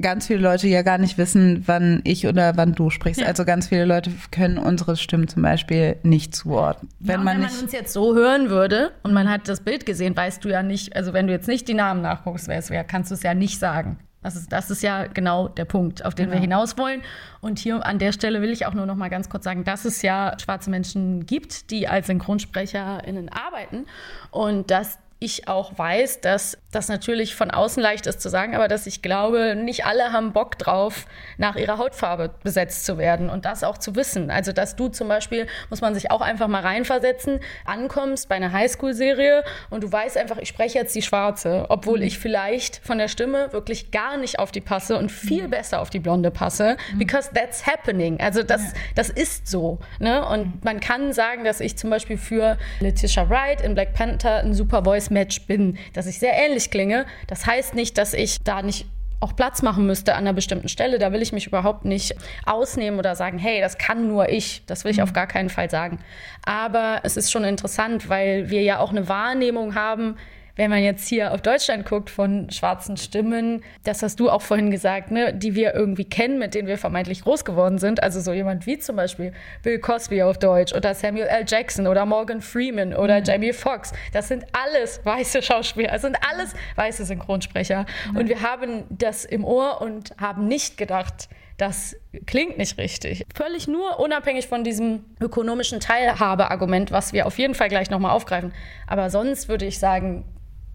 ganz viele Leute ja gar nicht wissen, wann ich oder wann du sprichst. Also ganz viele Leute können unsere Stimmen zum Beispiel nicht zuordnen. Wenn, man wenn man uns jetzt so hören würde und man hat das Bild gesehen, weißt du ja nicht, also wenn du jetzt nicht die Namen nachguckst, wer es wäre, kannst du es ja nicht sagen. Das ist, das ist ja genau der Punkt, auf den wir hinaus wollen. Und hier an der Stelle will ich auch nur noch mal ganz kurz sagen, dass es ja schwarze Menschen gibt, die als SynchronsprecherInnen arbeiten und dass ich auch weiß, dass das natürlich von außen leicht ist zu sagen, aber dass ich glaube, nicht alle haben Bock drauf, nach ihrer Hautfarbe besetzt zu werden und das auch zu wissen. Also, dass du zum Beispiel, muss man sich auch einfach mal reinversetzen, ankommst bei einer Highschool-Serie und du weißt einfach, ich spreche jetzt die Schwarze, obwohl ich vielleicht von der Stimme wirklich gar nicht auf die passe und viel besser auf die Blonde passe, because that's happening. Also, das, das ist so. Ne? Und man kann sagen, dass ich zum Beispiel für Letitia Wright in Black Panther ein super Voice-Match bin, dass ich sehr ähnlich klinge. Das heißt nicht, dass ich da nicht auch Platz machen müsste an einer bestimmten Stelle. Da will ich mich überhaupt nicht ausnehmen oder sagen, hey, das kann nur ich. Das will ich auf gar keinen Fall sagen. Aber es ist schon interessant, weil wir ja auch eine Wahrnehmung haben, wenn man jetzt hier auf Deutschland guckt von schwarzen Stimmen, das hast du auch vorhin gesagt, ne, die wir irgendwie kennen, mit denen wir vermeintlich groß geworden sind. Also so jemand wie zum Beispiel Bill Cosby auf Deutsch oder Samuel L. Jackson oder Morgan Freeman oder Jamie Foxx. Das sind alles weiße Schauspieler, das sind alles weiße Synchronsprecher. Und wir haben das im Ohr und haben nicht gedacht, das klingt nicht richtig. Völlig nur unabhängig von diesem ökonomischen Teilhabeargument, was wir auf jeden Fall gleich nochmal aufgreifen. Aber sonst würde ich sagen,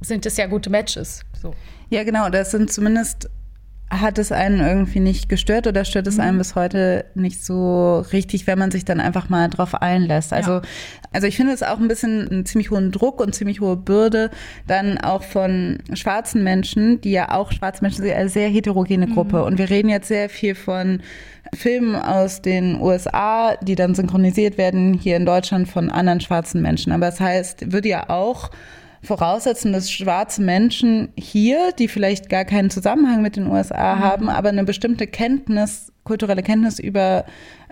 sind es ja gute Matches. So. Ja, genau, das sind zumindest hat es einen irgendwie nicht gestört oder stört es einen bis heute nicht so richtig, wenn man sich dann einfach mal drauf einlässt. Also, Ja. also ich finde es auch ein bisschen einen ziemlich hohen Druck und ziemlich hohe Bürde dann auch von schwarzen Menschen, die ja auch schwarze Menschen sind, eine sehr heterogene Gruppe. Und wir reden jetzt sehr viel von Filmen aus den USA, die dann synchronisiert werden hier in Deutschland von anderen schwarzen Menschen. Aber das heißt, würde ja auch voraussetzen, dass schwarze Menschen hier, die vielleicht gar keinen Zusammenhang mit den USA haben, aber eine bestimmte Kenntnis, kulturelle Kenntnis über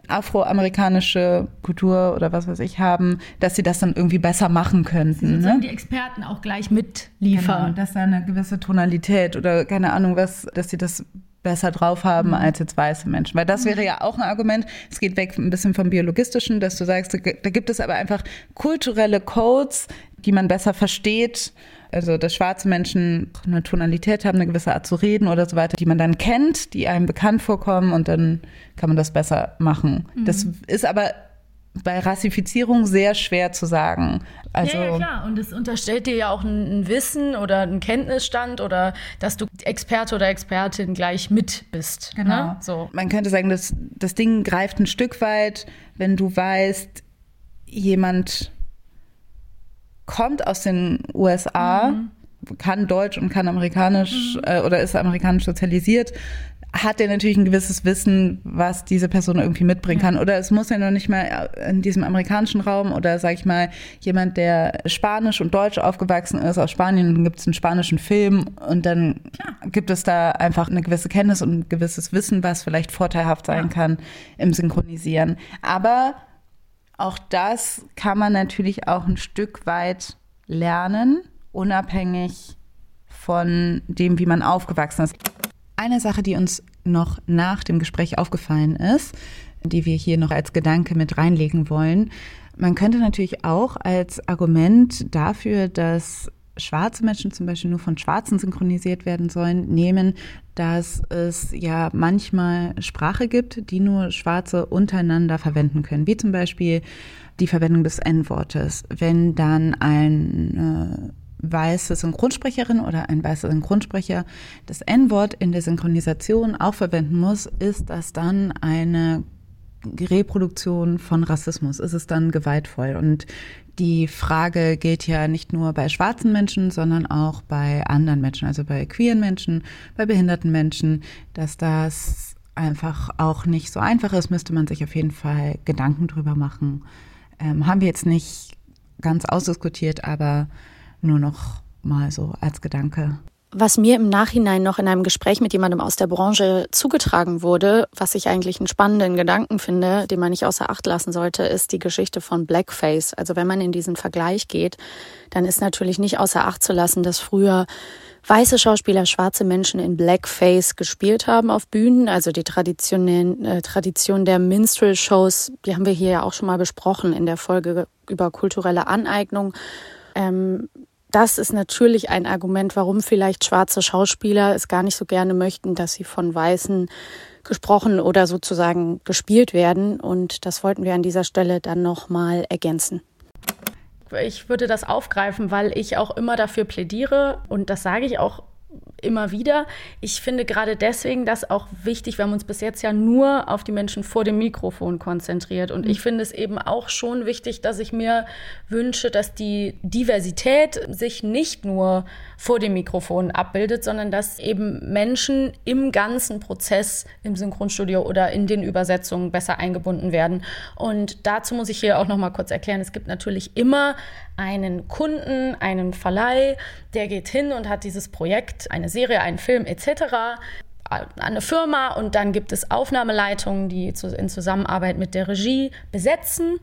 afroamerikanische Kultur oder was weiß ich haben, dass sie das dann irgendwie besser machen könnten. Ne? die Experten auch gleich mitliefern. Genau, dass da eine gewisse Tonalität oder keine Ahnung was, dass sie das besser drauf haben als jetzt weiße Menschen. Weil das wäre ja auch ein Argument, es geht weg ein bisschen vom Biologistischen, dass du sagst, da da gibt es aber einfach kulturelle Codes, die man besser versteht. Also, dass schwarze Menschen eine Tonalität haben, eine gewisse Art zu reden oder so weiter, die man dann kennt, die einem bekannt vorkommen und dann kann man das besser machen. Das ist aber bei Rassifizierung sehr schwer zu sagen. Also, ja, ja, klar. Und es unterstellt dir ja auch ein, ein Wissen oder einen Kenntnisstand oder dass du Experte oder Expertin gleich mit bist. Genau. Ne? So. Man könnte sagen, das, das Ding greift ein Stück weit, wenn du weißt, jemand kommt aus den USA, kann Deutsch und kann Amerikanisch äh, oder ist amerikanisch sozialisiert, hat er natürlich ein gewisses Wissen, was diese Person irgendwie mitbringen kann. Oder es muss ja noch nicht mal in diesem amerikanischen Raum oder sag ich mal jemand, der Spanisch und Deutsch aufgewachsen ist. Aus Spanien, dann gibt es einen spanischen Film und dann gibt es da einfach eine gewisse Kenntnis und ein gewisses Wissen, was vielleicht vorteilhaft sein kann im Synchronisieren. Aber auch das kann man natürlich auch ein Stück weit lernen, unabhängig von dem, wie man aufgewachsen ist. Eine Sache, die uns noch nach dem Gespräch aufgefallen ist, die wir hier noch als Gedanke mit reinlegen wollen. Man könnte natürlich auch als Argument dafür, dass schwarze Menschen zum Beispiel nur von Schwarzen synchronisiert werden sollen, nehmen, dass es ja manchmal Sprache gibt, die nur Schwarze untereinander verwenden können, wie zum Beispiel die Verwendung des N-Wortes. Wenn dann ein äh, weiße Synchronsprecherin oder ein weißer Synchronsprecher das N-Wort in der Synchronisation auch verwenden muss, ist das dann eine Reproduktion von Rassismus? Ist es dann gewaltvoll? Und die Frage gilt ja nicht nur bei schwarzen Menschen, sondern auch bei anderen Menschen, also bei queeren Menschen, bei behinderten Menschen, dass das einfach auch nicht so einfach ist, müsste man sich auf jeden Fall Gedanken drüber machen. Ähm, haben wir jetzt nicht ganz ausdiskutiert, aber nur noch mal so als Gedanke. Was mir im Nachhinein noch in einem Gespräch mit jemandem aus der Branche zugetragen wurde, was ich eigentlich einen spannenden Gedanken finde, den man nicht außer Acht lassen sollte, ist die Geschichte von Blackface. Also wenn man in diesen Vergleich geht, dann ist natürlich nicht außer Acht zu lassen, dass früher weiße Schauspieler schwarze Menschen in Blackface gespielt haben auf Bühnen. Also die Tradition, äh, Tradition der Minstrel-Shows, die haben wir hier ja auch schon mal besprochen in der Folge über kulturelle Aneignung. Ähm, das ist natürlich ein Argument, warum vielleicht schwarze Schauspieler es gar nicht so gerne möchten, dass sie von Weißen gesprochen oder sozusagen gespielt werden. Und das wollten wir an dieser Stelle dann nochmal ergänzen. Ich würde das aufgreifen, weil ich auch immer dafür plädiere und das sage ich auch immer wieder. Ich finde gerade deswegen das auch wichtig. Wir haben uns bis jetzt ja nur auf die Menschen vor dem Mikrofon konzentriert. Und ich mhm. finde es eben auch schon wichtig, dass ich mir wünsche, dass die Diversität sich nicht nur vor dem Mikrofon abbildet, sondern dass eben Menschen im ganzen Prozess im Synchronstudio oder in den Übersetzungen besser eingebunden werden. Und dazu muss ich hier auch noch mal kurz erklären, es gibt natürlich immer einen Kunden, einen Verleih, der geht hin und hat dieses Projekt, eine Serie, einen Film etc eine Firma und dann gibt es Aufnahmeleitungen, die in Zusammenarbeit mit der Regie besetzen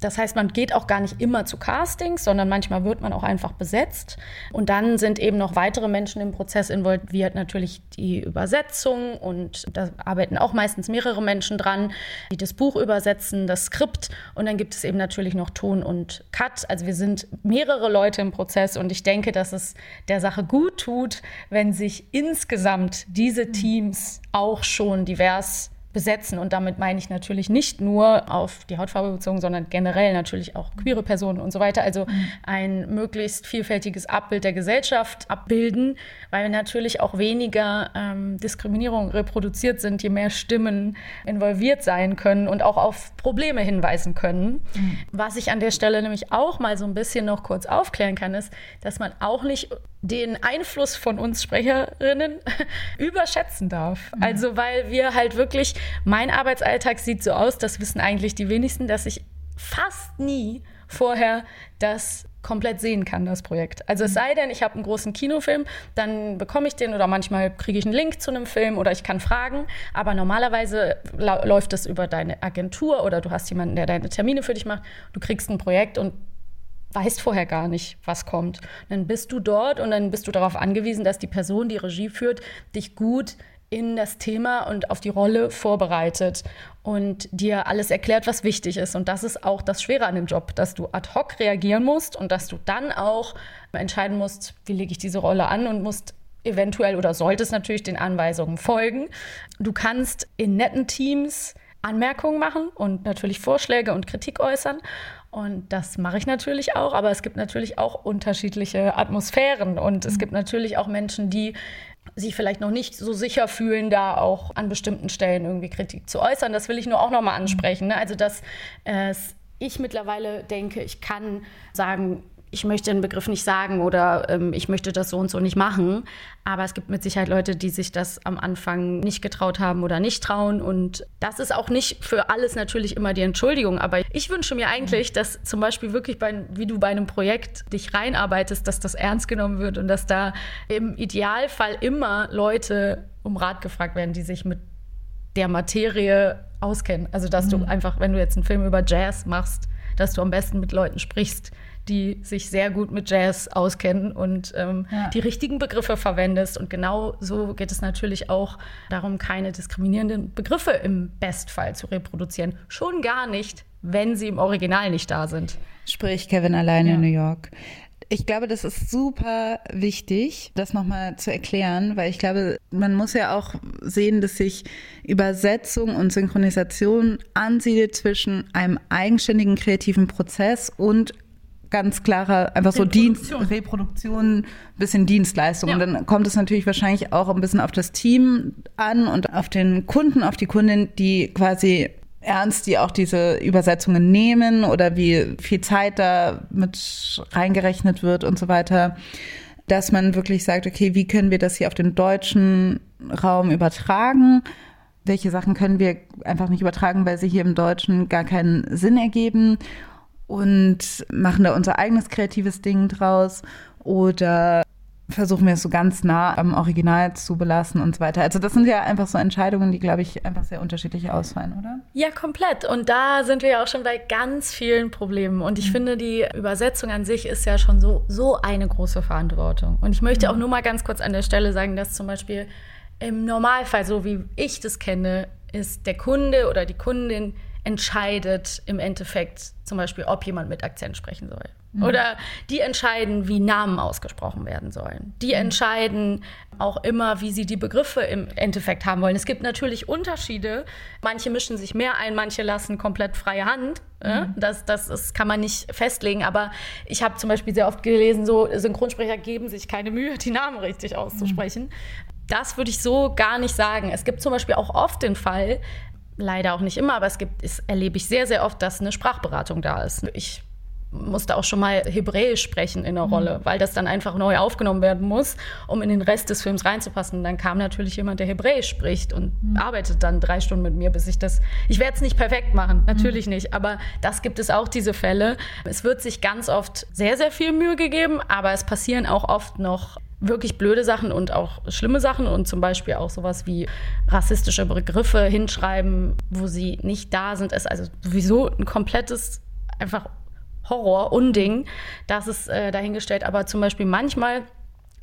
das heißt, man geht auch gar nicht immer zu Castings, sondern manchmal wird man auch einfach besetzt. Und dann sind eben noch weitere Menschen im Prozess involviert, natürlich die Übersetzung und da arbeiten auch meistens mehrere Menschen dran, die das Buch übersetzen, das Skript und dann gibt es eben natürlich noch Ton und Cut. Also wir sind mehrere Leute im Prozess und ich denke, dass es der Sache gut tut, wenn sich insgesamt diese Teams auch schon divers besetzen. Und damit meine ich natürlich nicht nur auf die Hautfarbe bezogen, sondern generell natürlich auch queere Personen und so weiter. Also ein möglichst vielfältiges Abbild der Gesellschaft abbilden, weil natürlich auch weniger ähm, Diskriminierung reproduziert sind, je mehr Stimmen involviert sein können und auch auf Probleme hinweisen können. Mhm. Was ich an der Stelle nämlich auch mal so ein bisschen noch kurz aufklären kann, ist, dass man auch nicht den Einfluss von uns Sprecherinnen <laughs> überschätzen darf. Mhm. Also weil wir halt wirklich, mein Arbeitsalltag sieht so aus, das wissen eigentlich die wenigsten, dass ich fast nie vorher das komplett sehen kann, das Projekt. Also es mhm. sei denn, ich habe einen großen Kinofilm, dann bekomme ich den oder manchmal kriege ich einen Link zu einem Film oder ich kann fragen. Aber normalerweise läuft es über deine Agentur oder du hast jemanden, der deine Termine für dich macht. Du kriegst ein Projekt und weißt vorher gar nicht, was kommt. dann bist du dort und dann bist du darauf angewiesen, dass die Person, die Regie führt, dich gut in das Thema und auf die Rolle vorbereitet und dir alles erklärt, was wichtig ist. Und das ist auch das Schwere an dem Job, dass du ad hoc reagieren musst und dass du dann auch entscheiden musst, wie lege ich diese Rolle an und musst eventuell oder solltest natürlich den Anweisungen folgen. Du kannst in netten Teams Anmerkungen machen und natürlich Vorschläge und Kritik äußern. Und das mache ich natürlich auch, aber es gibt natürlich auch unterschiedliche Atmosphären und es mhm. gibt natürlich auch Menschen, die sich vielleicht noch nicht so sicher fühlen, da auch an bestimmten Stellen irgendwie Kritik zu äußern. Das will ich nur auch nochmal ansprechen. Ne? Also, dass äh, ich mittlerweile denke, ich kann sagen, ich möchte den Begriff nicht sagen oder ähm, ich möchte das so und so nicht machen. Aber es gibt mit Sicherheit Leute, die sich das am Anfang nicht getraut haben oder nicht trauen. Und das ist auch nicht für alles natürlich immer die Entschuldigung. Aber ich wünsche mir eigentlich, dass zum Beispiel wirklich, bei, wie du bei einem Projekt dich reinarbeitest, dass das ernst genommen wird und dass da im Idealfall immer Leute um Rat gefragt werden, die sich mit der Materie auskennen. Also dass mhm. du einfach, wenn du jetzt einen Film über Jazz machst, dass du am besten mit Leuten sprichst, die sich sehr gut mit Jazz auskennen und ähm, ja. die richtigen Begriffe verwendest. Und genau so geht es natürlich auch darum, keine diskriminierenden Begriffe im Bestfall zu reproduzieren. Schon gar nicht, wenn sie im Original nicht da sind. Sprich Kevin alleine ja. in New York. Ich glaube, das ist super wichtig, das nochmal zu erklären, weil ich glaube, man muss ja auch sehen, dass sich Übersetzung und Synchronisation ansiedelt zwischen einem eigenständigen kreativen Prozess und ganz klarer, einfach so Dienst, Reproduktion, bisschen Dienstleistung. Ja. Und dann kommt es natürlich wahrscheinlich auch ein bisschen auf das Team an und auf den Kunden, auf die Kundin, die quasi ernst, die auch diese Übersetzungen nehmen oder wie viel Zeit da mit reingerechnet wird und so weiter, dass man wirklich sagt, okay, wie können wir das hier auf den deutschen Raum übertragen? Welche Sachen können wir einfach nicht übertragen, weil sie hier im Deutschen gar keinen Sinn ergeben? Und machen da unser eigenes kreatives Ding draus? Oder versuchen wir es so ganz nah am Original zu belassen und so weiter. Also das sind ja einfach so Entscheidungen, die, glaube ich, einfach sehr unterschiedlich ausfallen, oder? Ja, komplett. Und da sind wir ja auch schon bei ganz vielen Problemen. Und ich mhm. finde, die Übersetzung an sich ist ja schon so, so eine große Verantwortung. Und ich möchte mhm. auch nur mal ganz kurz an der Stelle sagen, dass zum Beispiel im Normalfall, so wie ich das kenne, ist der Kunde oder die Kundin entscheidet im Endeffekt zum Beispiel, ob jemand mit Akzent sprechen soll. Mhm. Oder die entscheiden, wie Namen ausgesprochen werden sollen. Die mhm. entscheiden auch immer, wie sie die Begriffe im Endeffekt haben wollen. Es gibt natürlich Unterschiede. Manche mischen sich mehr ein, manche lassen komplett freie Hand. Mhm. Das, das, das kann man nicht festlegen. Aber ich habe zum Beispiel sehr oft gelesen, so Synchronsprecher geben sich keine Mühe, die Namen richtig auszusprechen. Mhm. Das würde ich so gar nicht sagen. Es gibt zum Beispiel auch oft den Fall, leider auch nicht immer, aber es gibt, es erlebe ich sehr, sehr oft, dass eine Sprachberatung da ist. Ich musste auch schon mal Hebräisch sprechen in der mhm. Rolle, weil das dann einfach neu aufgenommen werden muss, um in den Rest des Films reinzupassen. Und dann kam natürlich jemand, der Hebräisch spricht und mhm. arbeitet dann drei Stunden mit mir, bis ich das. Ich werde es nicht perfekt machen, natürlich mhm. nicht, aber das gibt es auch diese Fälle. Es wird sich ganz oft sehr, sehr viel Mühe gegeben, aber es passieren auch oft noch wirklich blöde Sachen und auch schlimme Sachen und zum Beispiel auch sowas wie rassistische Begriffe hinschreiben, wo sie nicht da sind, ist also sowieso ein komplettes einfach Horror, Unding. Das ist äh, dahingestellt. Aber zum Beispiel manchmal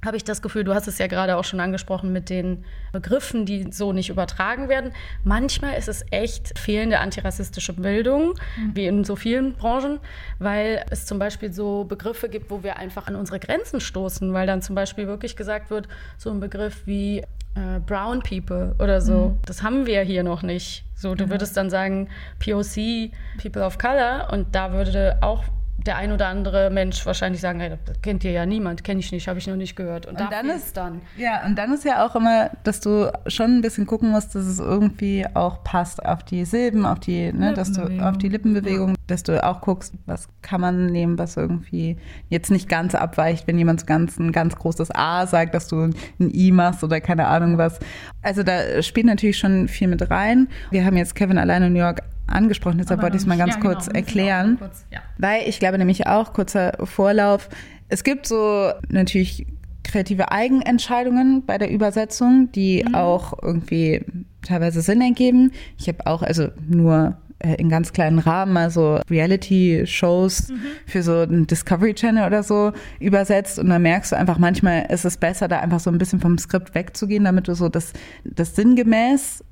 habe ich das Gefühl, du hast es ja gerade auch schon angesprochen mit den Begriffen, die so nicht übertragen werden. Manchmal ist es echt fehlende antirassistische Bildung, mhm. wie in so vielen Branchen, weil es zum Beispiel so Begriffe gibt, wo wir einfach an unsere Grenzen stoßen, weil dann zum Beispiel wirklich gesagt wird, so ein Begriff wie äh, Brown People oder so, mhm. das haben wir hier noch nicht. So, du mhm. würdest dann sagen POC, People of Color, und da würde auch der ein oder andere Mensch wahrscheinlich sagen, hey, das kennt ihr ja niemand, kenne ich nicht, habe ich noch nicht gehört. Und, und dann ist dann. Ja, und dann ist ja auch immer, dass du schon ein bisschen gucken musst, dass es irgendwie auch passt auf die Silben, auf die, ne, dass du auf die Lippenbewegung, ja. dass du auch guckst, was kann man nehmen, was irgendwie jetzt nicht ganz abweicht, wenn jemand so ganz ein ganz großes A sagt, dass du ein I machst oder keine Ahnung was. Also da spielt natürlich schon viel mit rein. Wir haben jetzt Kevin alleine in New York angesprochen, deshalb wollte ich es mal ganz ja, genau, kurz erklären. Kurz, ja. Weil ich glaube nämlich auch, kurzer Vorlauf, es gibt so natürlich kreative Eigenentscheidungen bei der Übersetzung, die mhm. auch irgendwie teilweise Sinn ergeben. Ich habe auch also nur äh, in ganz kleinen Rahmen also Reality-Shows mhm. für so einen Discovery Channel oder so übersetzt und dann merkst du einfach, manchmal ist es besser, da einfach so ein bisschen vom Skript wegzugehen, damit du so das, das sinngemäß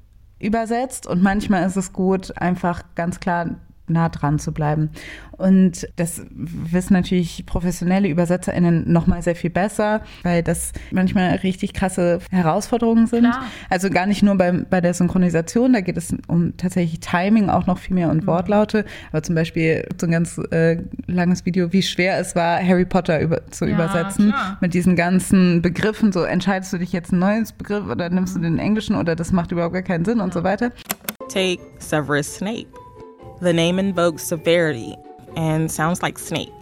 übersetzt. Und manchmal ist es gut, einfach ganz klar nah dran zu bleiben. Und das wissen natürlich professionelle UbersetzerInnen noch mal sehr viel besser, weil das manchmal richtig krasse Herausforderungen sind. Klar. Also gar nicht nur bei, bei der Synchronisation, da geht es um tatsächlich Timing auch noch viel mehr und mhm. Wortlaute. Aber zum Beispiel so ein ganz äh, langes Video, wie schwer es war, Harry Potter über, zu ja, übersetzen klar. mit diesen ganzen Begriffen. So entscheidest du dich jetzt ein neues Begriff oder nimmst du den englischen oder das macht überhaupt gar keinen Sinn ja. und so weiter. Take Severus Snape. The name invokes severity and sounds like snake.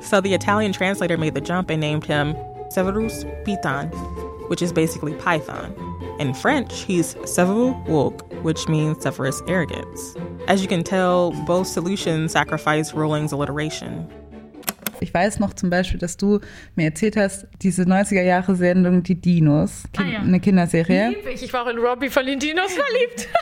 So the Italian translator made the jump and named him Severus Piton, which is basically Python. In French, he's Severus Woke, which means Severus Arrogance. As you can tell, both solutions sacrifice Rowling's alliteration. Ich weiß noch zum Beispiel, dass du mir erzählt hast, diese 90er-Jahre-Sendung Die Dinos, kind, Ah, ja. eine Kinderserie. Lieb ich. Ich war auch in Robbie von den Dinos verliebt. <laughs>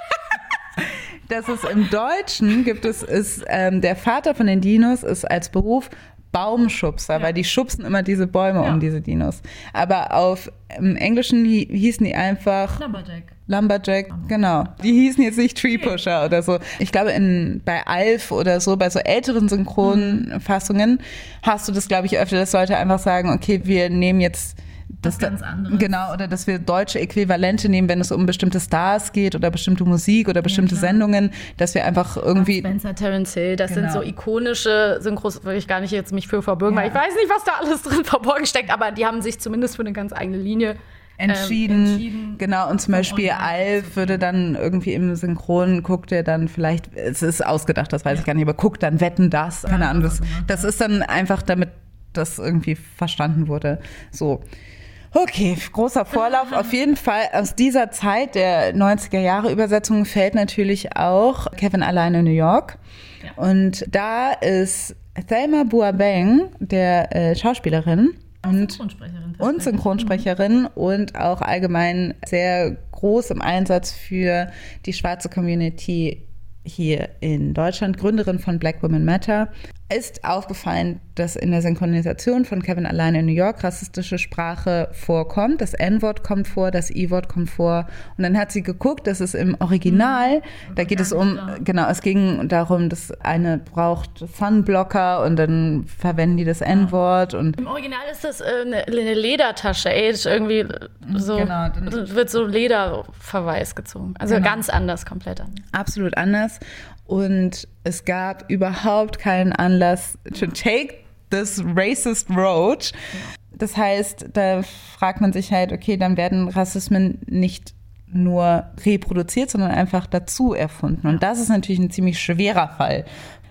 dass es im Deutschen gibt es, ist, ähm, der Vater von den Dinos ist als Beruf Baumschubser, weil die schubsen immer diese Bäume Ja. um diese Dinos. Aber auf im Englischen hi hießen die einfach Lumberjack. Lumberjack, genau. Die hießen jetzt nicht Tree Pusher oder so. Ich glaube, in, bei Alf oder so, bei so älteren Synchronfassungen hast du das, glaube ich, öfter, dass Leute einfach sagen, okay, wir nehmen jetzt das ganz anderes. Genau, oder dass wir deutsche Äquivalente nehmen, wenn es um bestimmte Stars geht oder bestimmte Musik oder bestimmte Sendungen, dass wir einfach irgendwie. Spencer, Terence Hill, das Genau. sind so ikonische Synchros, würde ich gar nicht jetzt mich für verbürgen, weil ich weiß nicht, was da alles drin <laughs> verborgen steckt, aber die haben sich zumindest für eine ganz eigene Linie Entschieden, ähm, entschieden. genau, und zum Beispiel Alf würde dann irgendwie im Synchron, guckt er dann vielleicht, es ist ausgedacht, das weiß ich gar nicht, aber guckt dann Wetten das, keine Ahnung, das, das ist dann einfach, damit das irgendwie verstanden wurde. So. Okay, großer Vorlauf. Auf jeden Fall aus dieser Zeit der 90er Jahre Übersetzung fällt natürlich auch Kevin alleine in New York. Und da ist Thelma Buabeng, der äh, Schauspielerin, und Synchronsprecherin. und Synchronsprecherin und auch allgemein sehr groß im Einsatz für die schwarze Community hier in Deutschland, Gründerin von Black Women Matter, ist aufgefallen, dass in der Synchronisation von Kevin alleine in New York rassistische Sprache vorkommt. Das N-Wort kommt vor, das I-Wort kommt vor. Und dann hat sie geguckt, dass es im Original, da geht es um, genau, es ging darum, dass eine braucht Sunblocker und dann verwenden die das N-Wort und Im Original ist das äh, eine, eine Ledertasche, ey, ist irgendwie so, Genau, wird so Lederverweis gezogen. Also Genau. ganz anders, komplett anders. absolut anders. Und es gab überhaupt keinen Anlass to take this racist road. Das heißt, da fragt man sich halt, okay, dann werden Rassismen nicht nur reproduziert, sondern einfach dazu erfunden. Und das ist natürlich ein ziemlich schwerer Fall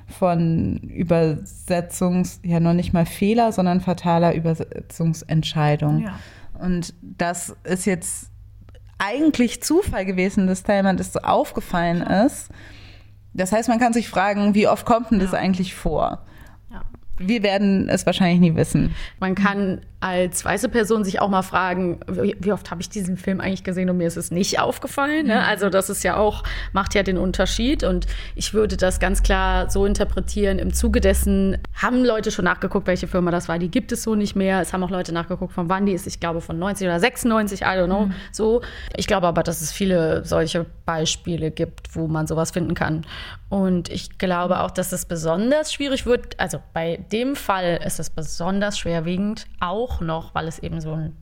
von Übersetzungs, ja noch nicht mal Fehler, sondern fataler Übersetzungsentscheidung. Ja. Und das ist jetzt eigentlich Zufall gewesen, dass Thelma das so aufgefallen ist. Das heißt, man kann sich fragen, wie oft kommt denn das eigentlich vor? Ja. Wir werden es wahrscheinlich nie wissen. Man kann als weiße Person sich auch mal fragen, wie, oft habe ich diesen Film eigentlich gesehen und mir ist es nicht aufgefallen. Ne? Also das ist ja auch, macht ja den Unterschied. Und ich würde das ganz klar so interpretieren. Im Zuge dessen haben Leute schon nachgeguckt, welche Firma das war. Die gibt es so nicht mehr. Es haben auch Leute nachgeguckt, von wann die ist. Ich glaube von 90 oder 96, I don't know. So. Ich glaube aber, dass es viele solche Beispiele gibt, wo man sowas finden kann. Und ich glaube auch, dass es besonders schwierig wird. Also bei dem Fall ist es besonders schwerwiegend, auch noch, weil es eben so ein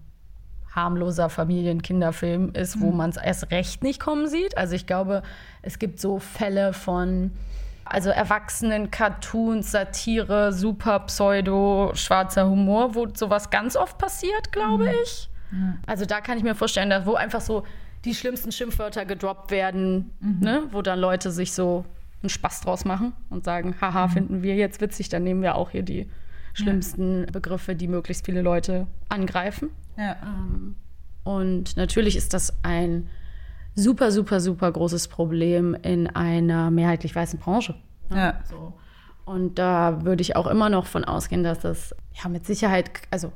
harmloser Familien-Kinderfilm ist, wo man es erst recht nicht kommen sieht. Also ich glaube, es gibt so Fälle von also Erwachsenen, Cartoons, Satire, super Pseudo, schwarzer Humor, wo sowas ganz oft passiert, glaube ich. Also da kann ich mir vorstellen, dass, wo einfach so die schlimmsten Schimpfwörter gedroppt werden, ne? wo dann Leute sich so einen Spaß draus machen und sagen, haha, finden wir jetzt witzig, dann nehmen wir auch hier die schlimmsten Begriffe, die möglichst viele Leute angreifen. Ja. Und natürlich ist das ein super, super, super großes Problem in einer mehrheitlich weißen Branche. ne? Ja. So. Und da würde ich auch immer noch von ausgehen, dass das ja mit Sicherheit, also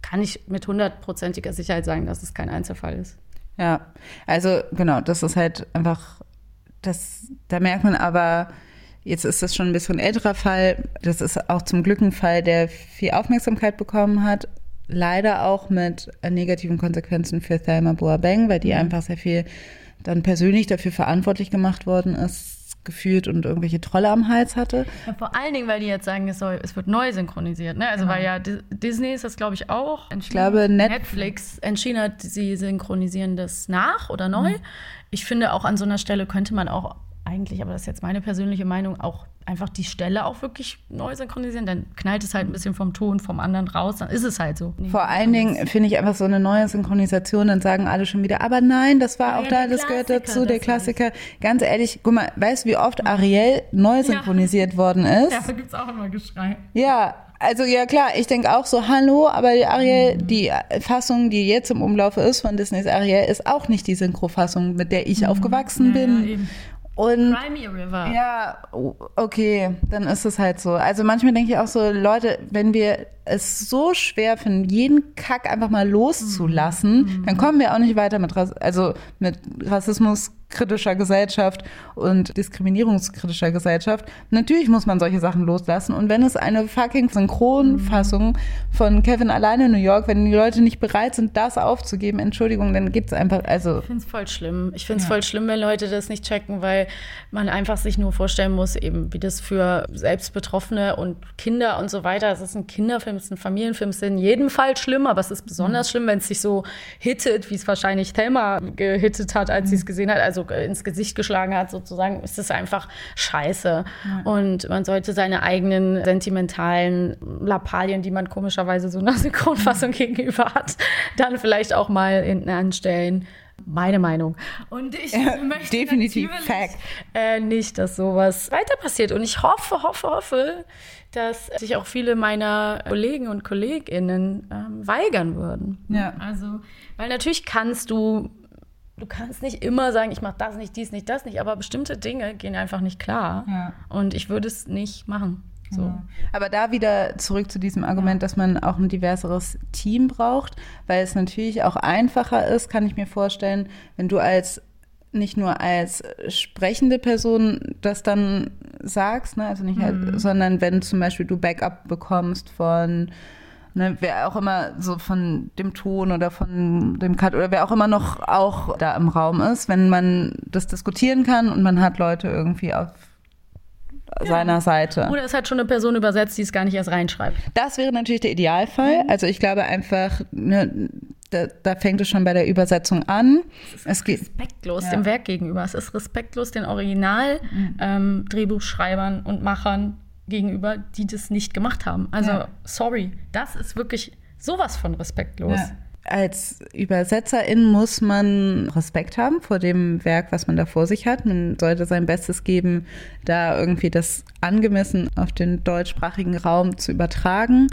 kann ich mit hundertprozentiger Sicherheit sagen, dass es kein Einzelfall ist. Ja, also genau, das ist halt einfach, das, da merkt man aber, jetzt ist das schon ein bisschen ein älterer Fall. Das ist auch zum Glück ein Fall, der viel Aufmerksamkeit bekommen hat. Leider auch mit negativen Konsequenzen für Thelma Boabeng, weil die einfach sehr viel dann persönlich dafür verantwortlich gemacht worden ist, gefühlt und irgendwelche Trolle am Hals hatte. Ja, vor allen Dingen, weil die jetzt sagen, es, soll, es wird neu synchronisiert. Ne? Also weil ja Di- Disney ist das, glaube ich, auch. Ich glaube, Net- Netflix entschieden hat, sie synchronisieren das nach oder neu. Ich finde, auch an so einer Stelle könnte man auch eigentlich, aber das ist jetzt meine persönliche Meinung, auch einfach die Stelle auch wirklich neu synchronisieren. Dann knallt es halt ein bisschen vom Ton vom anderen raus, dann ist es halt so. Vor allen Dingen finde ich einfach so eine neue Synchronisation, dann sagen alle schon wieder, aber nein, das war Ja, auch ja, da, das gehört Klassiker, dazu, der Klassiker. Ganz ehrlich, guck mal, weißt du, wie oft Ariel neu synchronisiert worden <laughs> ist? gibt es auch immer Geschrei. Ja, Also ja klar, ich denke auch so, hallo, aber die Ariel, die Fassung, die jetzt im Umlaufe ist von Disneys Ariel, ist auch nicht die Synchrofassung, mit der ich aufgewachsen bin. eben. Und Crimey River. ja, okay, dann ist es halt so. Also manchmal denke ich auch so, Leute, wenn wir es so schwer finden, jeden Kack einfach mal loszulassen, dann kommen wir auch nicht weiter mit, Ras also mit rassismuskritischer Gesellschaft und diskriminierungskritischer Gesellschaft. Natürlich muss man solche Sachen loslassen. Und wenn es eine fucking Synchronfassung von Kevin alleine in New York, wenn die Leute nicht bereit sind, das aufzugeben, Entschuldigung, dann gibt's einfach, also Ich finde es voll schlimm. Ich finde es voll schlimm, wenn Leute das nicht checken, weil man einfach sich nur vorstellen muss, eben wie das für Selbstbetroffene und Kinder und so weiter. Es ist ein Kinderfilm, es ist ein Familienfilm, es ist in jedem Fall schlimm, aber es ist besonders schlimm, wenn es sich so hittet, wie es wahrscheinlich Thelma gehittet hat, als sie es gesehen hat, also ins Gesicht geschlagen hat sozusagen. Es ist einfach scheiße. Und man sollte seine eigenen sentimentalen Lappalien, die man komischerweise so einer Synchronfassung <laughs> gegenüber hat, dann vielleicht auch mal hinten anstellen. Meine Meinung. Und ich <laughs> möchte definitiv Fact. Äh, nicht, dass sowas weiter passiert. Und ich hoffe, hoffe, hoffe, dass sich auch viele meiner Kollegen und KollegInnen ähm, weigern würden. Ja. Also, weil natürlich kannst du, du kannst nicht immer sagen, ich mache das nicht, dies nicht, das nicht, aber bestimmte Dinge gehen einfach nicht klar. Ja. Und ich würde es nicht machen. So. Aber da wieder zurück zu diesem Argument, dass man auch ein diverseres Team braucht, weil es natürlich auch einfacher ist, kann ich mir vorstellen, wenn du als nicht nur als sprechende Person das dann sagst, ne, also nicht, halt, sondern wenn zum Beispiel du Backup bekommst von ne, wer auch immer so von dem Ton oder von dem Cut oder wer auch immer noch auch da im Raum ist, wenn man das diskutieren kann und man hat Leute irgendwie auf seiner Seite. Oder es hat schon eine Person übersetzt, die es gar nicht erst reinschreibt. Das wäre natürlich der Idealfall. Also ich glaube einfach, ne, da, da fängt es schon bei der Übersetzung an. Es geht, respektlos Ja. dem Werk gegenüber. Es ist respektlos den Original-Drehbuchschreibern und Machern gegenüber, die das nicht gemacht haben. Also, Ja. sorry, das ist wirklich sowas von respektlos. Ja. Als Übersetzerin muss man Respekt haben vor dem Werk, was man da vor sich hat. Man sollte sein Bestes geben, da irgendwie das angemessen auf den deutschsprachigen Raum zu übertragen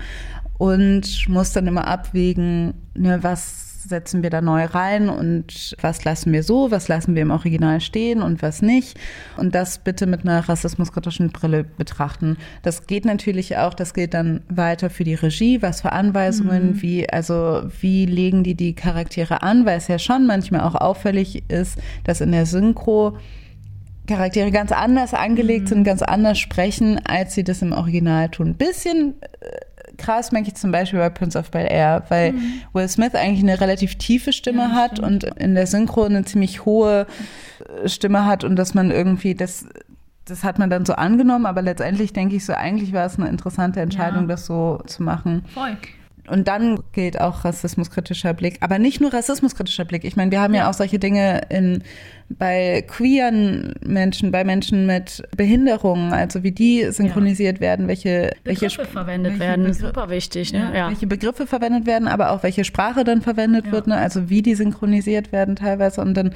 und muss dann immer abwägen, ne, was setzen wir da neu rein und was lassen wir so, was lassen wir im Original stehen und was nicht. Und das bitte mit einer rassismuskritischen Brille betrachten. Das geht natürlich auch, das gilt dann weiter für die Regie, was für Anweisungen, wie, also wie legen die die Charaktere an, weil es ja schon manchmal auch auffällig ist, dass in der Synchro Charaktere ganz anders angelegt sind, ganz anders sprechen, als sie das im Original tun. Ein bisschen äh, krass merke ich zum Beispiel bei Prince of Bel Air, weil Will Smith eigentlich eine relativ tiefe Stimme hat und in der Synchro eine ziemlich hohe äh, Stimme hat und dass man irgendwie das das hat man dann so angenommen, aber letztendlich denke ich so, eigentlich war es eine interessante Entscheidung, Ja. das so zu machen. Voll. Und dann gilt auch rassismuskritischer Blick. Aber nicht nur rassismuskritischer Blick. Ich meine, wir haben ja, auch solche Dinge in, bei queeren Menschen, bei Menschen mit Behinderungen, also wie die synchronisiert werden, welche, welche Begriffe Sp- verwendet welche werden, ist Begr- super wichtig. Ne? ja, Ja. welche Begriffe verwendet werden, aber auch welche Sprache dann verwendet wird, ne? also wie die synchronisiert werden teilweise. Und dann,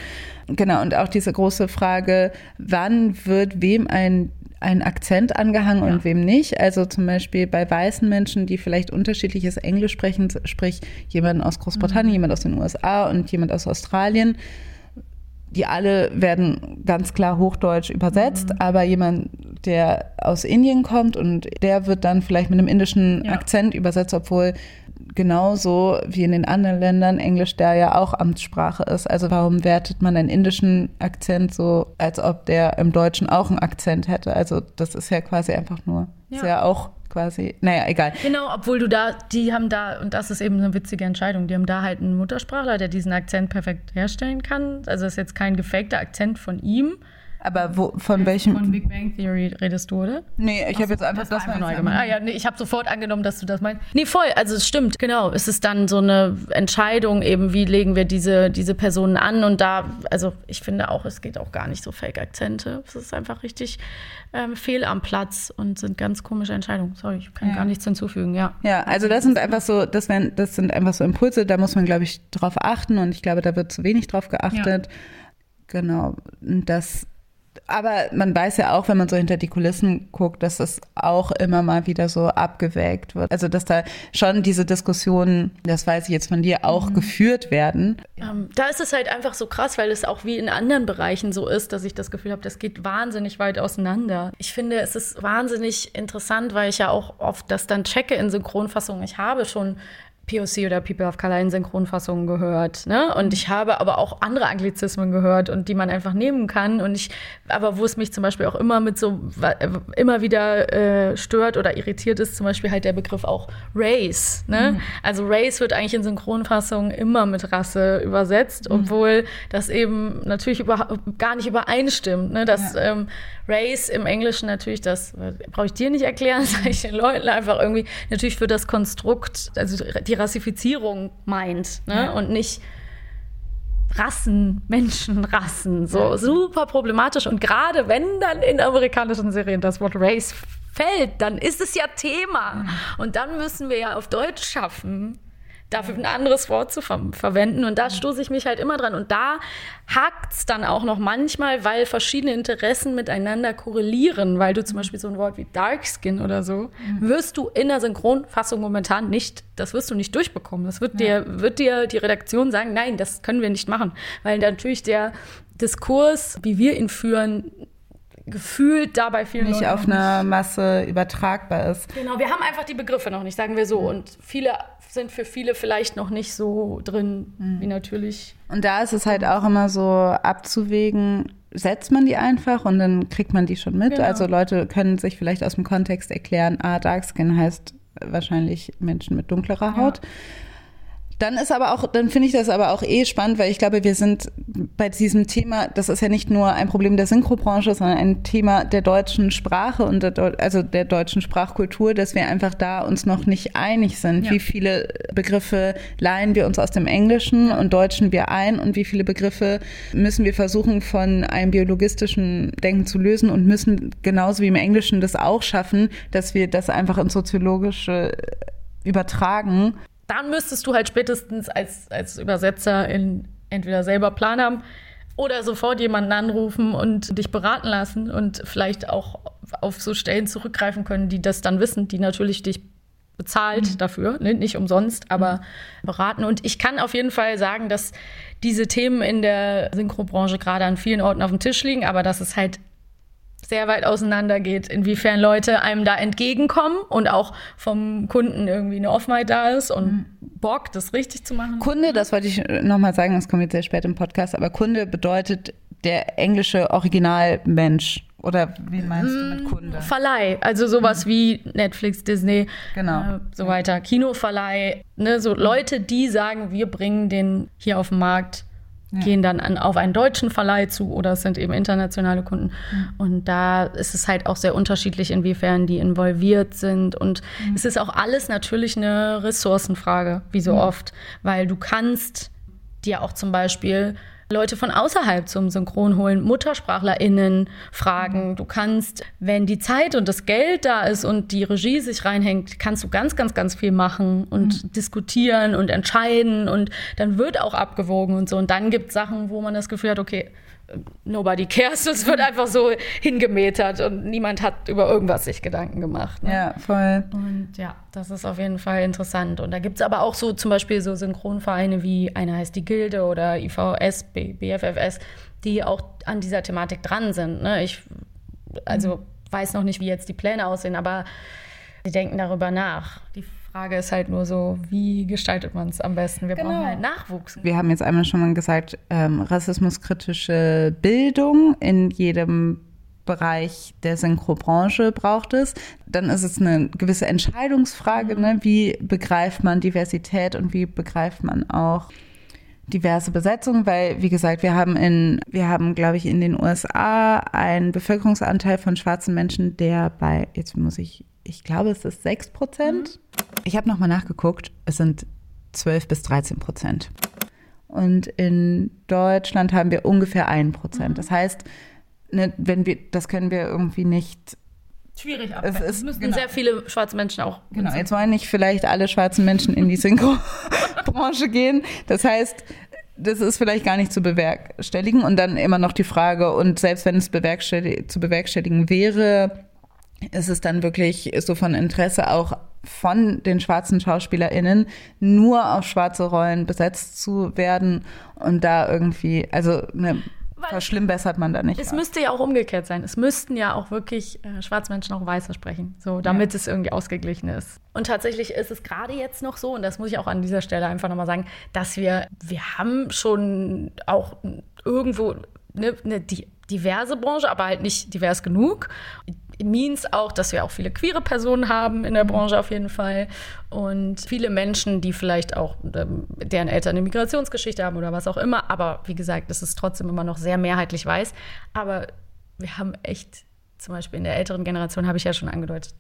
genau, und auch diese große Frage, wann wird wem ein ein Akzent angehangen und wem nicht. Also zum Beispiel bei weißen Menschen, die vielleicht unterschiedliches Englisch sprechen, sprich jemand aus Großbritannien, jemand aus den USA und jemand aus Australien, die alle werden ganz klar Hochdeutsch übersetzt, aber jemand, der aus Indien kommt und der wird dann vielleicht mit einem indischen Ja. Akzent übersetzt, obwohl genauso wie in den anderen Ländern Englisch da ja auch Amtssprache ist. Also warum wertet man einen indischen Akzent so, als ob der im Deutschen auch einen Akzent hätte? Also das ist ja quasi einfach nur, ist Ja. ja auch quasi, naja, egal. Genau, obwohl du da, die haben da, und das ist eben eine witzige Entscheidung, die haben da halt einen Muttersprachler, der diesen Akzent perfekt herstellen kann. Also das ist jetzt kein gefakter Akzent von ihm. Aber wo, von welchem? Von Big Bang Theory redest du, oder? nee, ich habe jetzt einfach Das war einfach jetzt allgemein. Ah ja, nee, ich habe sofort angenommen, dass du das meinst. Nee, voll, also es stimmt, genau. Es ist dann so eine Entscheidung eben, wie legen wir diese, diese Personen an und da, also ich finde auch, es geht auch gar nicht so Fake-Akzente. Es ist einfach richtig ähm, fehl am Platz und sind ganz komische Entscheidungen. Sorry, ich kann gar nichts hinzufügen, ja. Ja, also das sind einfach so, das wären, das sind einfach so Impulse, da muss man, glaube ich, drauf achten und ich glaube, da wird zu wenig drauf geachtet. Genau. Und das, Aber man weiß ja auch, wenn man so hinter die Kulissen guckt, dass es auch immer mal wieder so abgewägt wird. Also dass da schon diese Diskussionen, das weiß ich jetzt von dir, auch mhm. geführt werden. Ähm, da ist es halt einfach so krass, weil es auch wie in anderen Bereichen so ist, dass ich das Gefühl habe, das geht wahnsinnig weit auseinander. Ich finde, es ist wahnsinnig interessant, weil ich ja auch oft das dann checke in Synchronfassungen. Ich habe schon POC oder People of Color in Synchronfassungen gehört. Ne? Und ich habe aber auch andere Anglizismen gehört und die man einfach nehmen kann. Und ich, aber wo es mich zum Beispiel auch immer mit so immer wieder äh, stört oder irritiert ist, zum Beispiel halt der Begriff auch Race. Ne? Mhm. Also Race wird eigentlich in Synchronfassungen immer mit Rasse übersetzt, mhm. obwohl das eben natürlich über, gar nicht übereinstimmt. Ne? Dass ja. ähm, Race im Englischen natürlich, das brauche ich dir nicht erklären, <laughs> sage ich den Leuten einfach irgendwie, natürlich für das Konstrukt, also die Rassifizierung meint ne? Ja. und nicht Rassen, Menschenrassen. So ja. super problematisch. Und gerade wenn dann in amerikanischen Serien das Wort Race fällt, dann ist es ja Thema. Und dann müssen wir ja auf Deutsch schaffen, dafür ein anderes Wort zu ver verwenden. Und da stoße ich mich halt immer dran. Und da hakt es dann auch noch manchmal, weil verschiedene Interessen miteinander korrelieren. Weil du zum Beispiel so ein Wort wie Darkskin oder so, wirst du in der Synchronfassung momentan nicht, das wirst du nicht durchbekommen. Das wird, ja. dir, wird dir die Redaktion sagen, nein, das können wir nicht machen. Weil natürlich der Diskurs, wie wir ihn führen, gefühlt dabei vielen nicht Leuten auf eine Masse übertragbar ist. Genau, wir haben einfach die Begriffe noch nicht, sagen wir so. Und viele sind für viele vielleicht noch nicht so drin, mhm. wie natürlich. Und da ist es halt auch immer so abzuwägen, setzt man die einfach und dann kriegt man die schon mit. Genau. Also Leute können sich vielleicht aus dem Kontext erklären, ah, Darkskin heißt wahrscheinlich Menschen mit dunklerer Haut. Ja. Dann ist aber auch, dann finde ich das aber auch eh spannend, weil ich glaube, wir sind bei diesem Thema, das ist ja nicht nur ein Problem der Synchrobranche, sondern ein Thema der deutschen Sprache und der, also der deutschen Sprachkultur, dass wir einfach da uns noch nicht einig sind. Ja. Wie viele Begriffe leihen wir uns aus dem Englischen und Deutschen wir ein und wie viele Begriffe müssen wir versuchen von einem biologistischen Denken zu lösen und müssen genauso wie im Englischen das auch schaffen, dass wir das einfach ins soziologische übertragen dann müsstest du halt spätestens als, als Übersetzer in, entweder selber Plan haben oder sofort jemanden anrufen und dich beraten lassen und vielleicht auch auf so Stellen zurückgreifen können, die das dann wissen, die natürlich dich bezahlt mhm. dafür, ne? nicht umsonst, aber mhm. beraten. Und ich kann auf jeden Fall sagen, dass diese Themen in der Synchrobranche gerade an vielen Orten auf dem Tisch liegen, aber dass es halt sehr weit auseinander geht, inwiefern Leute einem da entgegenkommen und auch vom Kunden irgendwie eine Offenheit da ist und mhm. Bock, das richtig zu machen. Kunde, das wollte ich nochmal sagen, das kommt jetzt sehr spät im Podcast, aber Kunde bedeutet der englische Originalmensch. Oder wie meinst du mit mm, Kunde? Verleih, also sowas mhm. wie Netflix, Disney, genau. Äh, so weiter. Kinoverleih, ne, so Leute, die sagen, wir bringen den hier auf den Markt ja. gehen dann an, auf einen deutschen Verleih zu oder es sind eben internationale Kunden. Mhm. Und da ist es halt auch sehr unterschiedlich, inwiefern die involviert sind. Und mhm. es ist auch alles natürlich eine Ressourcenfrage, wie so mhm. oft, weil du kannst dir auch zum Beispiel Leute von außerhalb zum Synchron holen, MuttersprachlerInnen fragen. Du kannst, wenn die Zeit und das Geld da ist und die Regie sich reinhängt, kannst du ganz, ganz, ganz viel machen und mhm. diskutieren und entscheiden und dann wird auch abgewogen und so. Und dann gibt es Sachen, wo man das Gefühl hat, okay, nobody cares. Es wird einfach so hingemetert und niemand hat über irgendwas sich Gedanken gemacht. Ne? Ja, voll. Und ja, das ist auf jeden Fall interessant. Und da gibt es aber auch so zum Beispiel so Synchronvereine wie einer heißt die Gilde oder IVS, BFFS, die auch an dieser Thematik dran sind. Ne? Ich also mhm. weiß noch nicht, wie jetzt die Pläne aussehen, aber die denken darüber nach. Die Frage ist halt nur so, wie gestaltet man es am besten? Wir genau. brauchen halt Nachwuchs. Wir haben jetzt einmal schon mal gesagt, ähm, rassismuskritische Bildung in jedem Bereich der Synchrobranche braucht es. Dann ist es eine gewisse Entscheidungsfrage, mhm. ne? wie begreift man Diversität und wie begreift man auch diverse Besetzungen, weil, wie gesagt, wir haben in, wir haben, glaube ich, in den USA einen Bevölkerungsanteil von schwarzen Menschen, der bei, jetzt muss ich ich glaube, es ist 6 Prozent. Mhm. Ich habe nochmal nachgeguckt, es sind 12 bis 13 Prozent. Und in Deutschland haben wir ungefähr 1 Prozent. Mhm. Das heißt, ne, wenn wir, das können wir irgendwie nicht schwierig abwägen. Es, es müssen genau. sehr viele schwarze Menschen auch. Genau, jetzt wollen nicht vielleicht alle schwarzen Menschen in die <laughs> Synchro-Branche gehen. Das heißt, das ist vielleicht gar nicht zu bewerkstelligen. Und dann immer noch die Frage, und selbst wenn es bewerkstellig, zu bewerkstelligen wäre, ist es dann wirklich so von Interesse auch von den schwarzen SchauspielerInnen nur auf schwarze Rollen besetzt zu werden und da irgendwie, also ne, verschlimmbessert man da nicht. Es müsste ja auch umgekehrt sein. Es müssten ja auch wirklich äh, Schwarzmenschen auch Weiße sprechen, so damit ja. es irgendwie ausgeglichen ist. Und tatsächlich ist es gerade jetzt noch so, und das muss ich auch an dieser Stelle einfach nochmal sagen, dass wir, wir haben schon auch irgendwo eine, eine diverse Branche, aber halt nicht divers genug means auch, dass wir auch viele queere Personen haben in der mhm. Branche auf jeden Fall und viele Menschen, die vielleicht auch ähm, deren Eltern eine Migrationsgeschichte haben oder was auch immer. Aber wie gesagt, das ist trotzdem immer noch sehr mehrheitlich weiß. Aber wir haben echt, zum Beispiel in der älteren Generation habe ich ja schon angedeutet,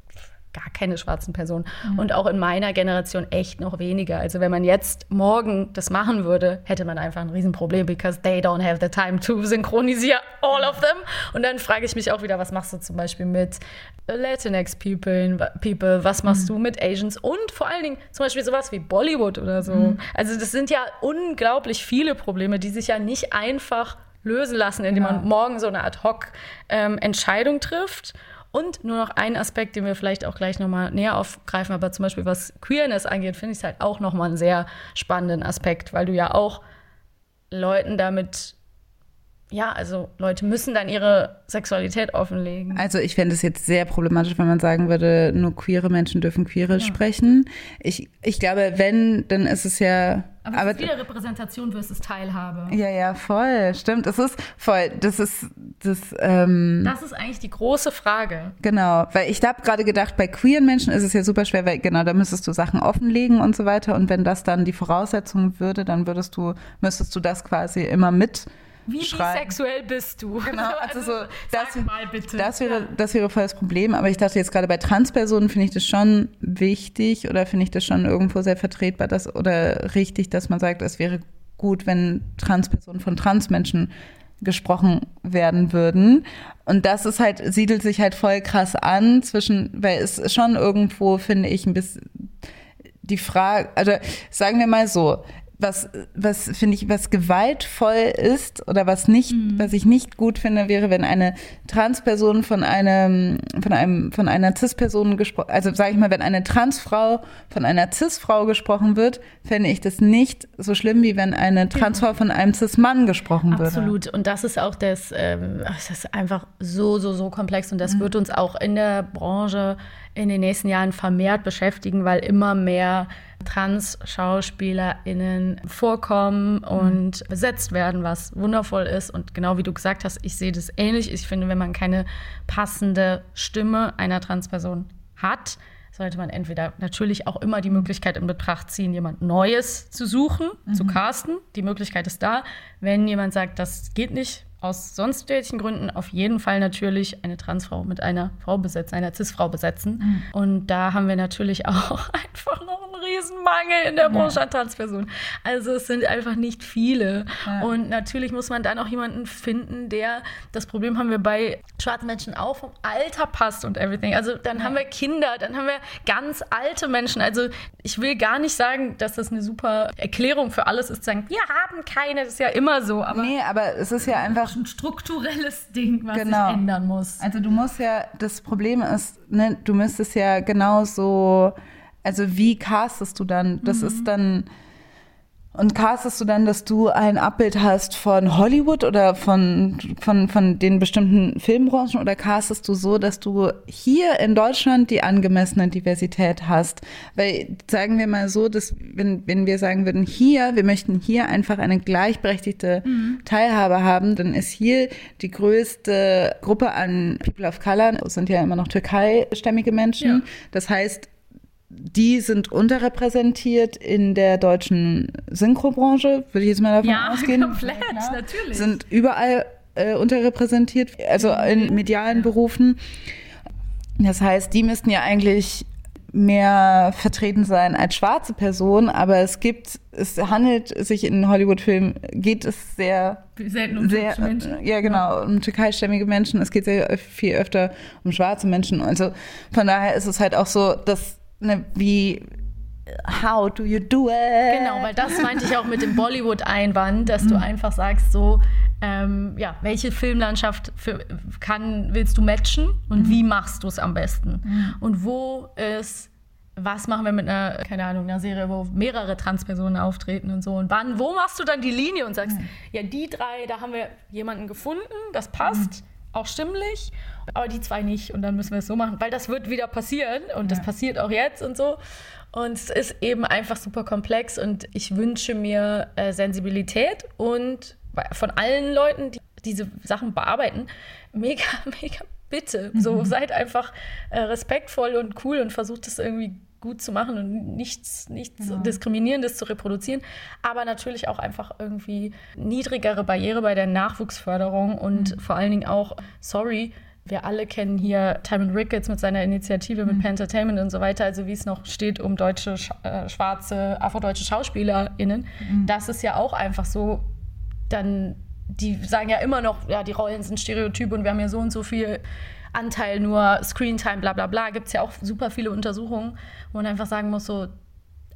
gar keine schwarzen Personen. Mhm. Und auch in meiner Generation echt noch weniger. Also wenn man jetzt morgen das machen würde, hätte man einfach ein Riesenproblem, because they don't have the time to synchronisieren all of them. Und dann frage ich mich auch wieder, was machst du zum Beispiel mit Latinx people, people was machst mhm. du mit Asians und vor allen Dingen zum Beispiel sowas wie Bollywood oder so. Mhm. Also das sind ja unglaublich viele Probleme, die sich ja nicht einfach lösen lassen, indem ja. man morgen so eine Ad-Hoc-Entscheidung ähm, trifft. Und nur noch ein Aspekt, den wir vielleicht auch gleich nochmal näher aufgreifen, aber zum Beispiel was Queerness angeht, finde ich es halt auch nochmal einen sehr spannenden Aspekt, weil du ja auch Leuten damit ja, also Leute müssen dann ihre Sexualität offenlegen. Also ich fände es jetzt sehr problematisch, wenn man sagen würde, nur queere Menschen dürfen queere ja. sprechen. Ich, ich glaube, wenn, dann ist es ja. Aber, aber es ist wieder Repräsentation versus Teilhabe. Ja, ja, voll. Stimmt. Es ist voll. Das ist das. Ähm, das ist eigentlich die große Frage. Genau, weil ich habe gerade gedacht, bei queeren Menschen ist es ja super schwer, weil genau da müsstest du Sachen offenlegen und so weiter. Und wenn das dann die Voraussetzung würde, dann würdest du müsstest du das quasi immer mit wie schreiben. bisexuell bist du? Genau, <laughs> also, so, das, mal bitte. Das wäre, das wäre voll das Problem. Aber ich dachte jetzt gerade bei Transpersonen finde ich das schon wichtig oder finde ich das schon irgendwo sehr vertretbar dass, oder richtig, dass man sagt, es wäre gut, wenn Transpersonen von Transmenschen gesprochen werden würden. Und das ist halt, siedelt sich halt voll krass an zwischen, weil es schon irgendwo, finde ich, ein bisschen die Frage, also sagen wir mal so, was, was finde ich, was gewaltvoll ist oder was nicht, mhm. was ich nicht gut finde, wäre, wenn eine Transperson von einem, von einem, von einer Cis-Person gesprochen, also sage ich mal, wenn eine Transfrau von einer Cis-Frau gesprochen wird, fände ich das nicht so schlimm, wie wenn eine Transfrau von einem Cis-Mann gesprochen Absolut. würde. Absolut. Und das ist auch das, ähm, das ist einfach so, so, so komplex und das mhm. wird uns auch in der Branche in den nächsten Jahren vermehrt beschäftigen, weil immer mehr Trans-SchauspielerInnen vorkommen und mhm. besetzt werden, was wundervoll ist. Und genau wie du gesagt hast, ich sehe das ähnlich. Ich finde, wenn man keine passende Stimme einer Transperson hat, sollte man entweder natürlich auch immer die Möglichkeit in Betracht ziehen, jemand Neues zu suchen, mhm. zu casten. Die Möglichkeit ist da. Wenn jemand sagt, das geht nicht, aus sonst welchen Gründen auf jeden Fall natürlich eine Transfrau mit einer Frau besetzen, einer Cis-Frau besetzen. Mhm. Und da haben wir natürlich auch <laughs> einfach noch einen Riesenmangel in der Branche an Transpersonen. Also es sind einfach nicht viele. Ja. Und natürlich muss man dann auch jemanden finden, der, das Problem haben wir bei schwarzen Menschen auch, vom Alter passt und everything. Also dann ja. haben wir Kinder, dann haben wir ganz alte Menschen. Also ich will gar nicht sagen, dass das eine super Erklärung für alles ist, sagen, wir haben keine, das ist ja immer so. Aber nee, aber es ist ja einfach einfach ein strukturelles Ding, was genau. sich ändern muss. Also du musst ja, das Problem ist, ne, du müsstest ja genauso, also wie castest du dann? Das mhm. ist dann und castest du dann, dass du ein Abbild hast von Hollywood oder von, von, von den bestimmten Filmbranchen oder castest du so, dass du hier in Deutschland die angemessene Diversität hast? Weil sagen wir mal so, dass wenn, wenn wir sagen würden, hier, wir möchten hier einfach eine gleichberechtigte mhm. Teilhabe haben, dann ist hier die größte Gruppe an People of Color, das sind ja immer noch türkeistämmige Menschen. Ja. Das heißt, die sind unterrepräsentiert in der deutschen Synchrobranche, würde ich jetzt mal davon ja, <laughs> ausgehen. Komplett, ja, natürlich. Sind überall äh, unterrepräsentiert, also in medialen Berufen. Das heißt, die müssten ja eigentlich mehr vertreten sein als schwarze Personen, aber es gibt, es handelt sich in Hollywood-Filmen, geht es sehr selten um sehr, Menschen. Ja, genau, um türkeistämmige Menschen. Es geht sehr viel öfter um schwarze Menschen. Also von daher ist es halt auch so, dass ne, wie how do you do it? Genau, weil das meinte ich auch mit dem Bollywood-Einwand, dass du einfach sagst, so, ähm, ja, welche Filmlandschaft für, kann, willst du matchen und wie machst du es am besten? Und wo ist, was machen wir mit einer, keine Ahnung, einer Serie, wo mehrere Transpersonen auftreten und so? Und wann, wo machst du dann die Linie und sagst, ja, die drei, da haben wir jemanden gefunden, das passt. Auch stimmlich, aber die zwei nicht. Und dann müssen wir es so machen, weil das wird wieder passieren und das passiert auch jetzt und so. Und es ist eben einfach super komplex und ich wünsche mir äh, Sensibilität und von allen Leuten, die diese Sachen bearbeiten, <laughs> mega, mega bitte. So seid einfach äh, respektvoll und cool und versucht es irgendwie gut zu machen und nichts, nichts Diskriminierendes zu reproduzieren. Aber natürlich auch einfach irgendwie niedrigere Barriere bei der Nachwuchsförderung und vor allen Dingen auch, sorry, wir alle kennen hier Timon Ricketts mit seiner Initiative mit Pentertainment und so weiter, also wie es noch steht um deutsche, Sch- äh, schwarze, afrodeutsche SchauspielerInnen. Das ist ja auch einfach so, dann, die sagen ja immer noch, ja, die Rollen sind Stereotyp und wir haben ja so und so viel Anteil nur Screentime, bla bla bla. Gibt es ja auch super viele Untersuchungen, wo man einfach sagen muss, so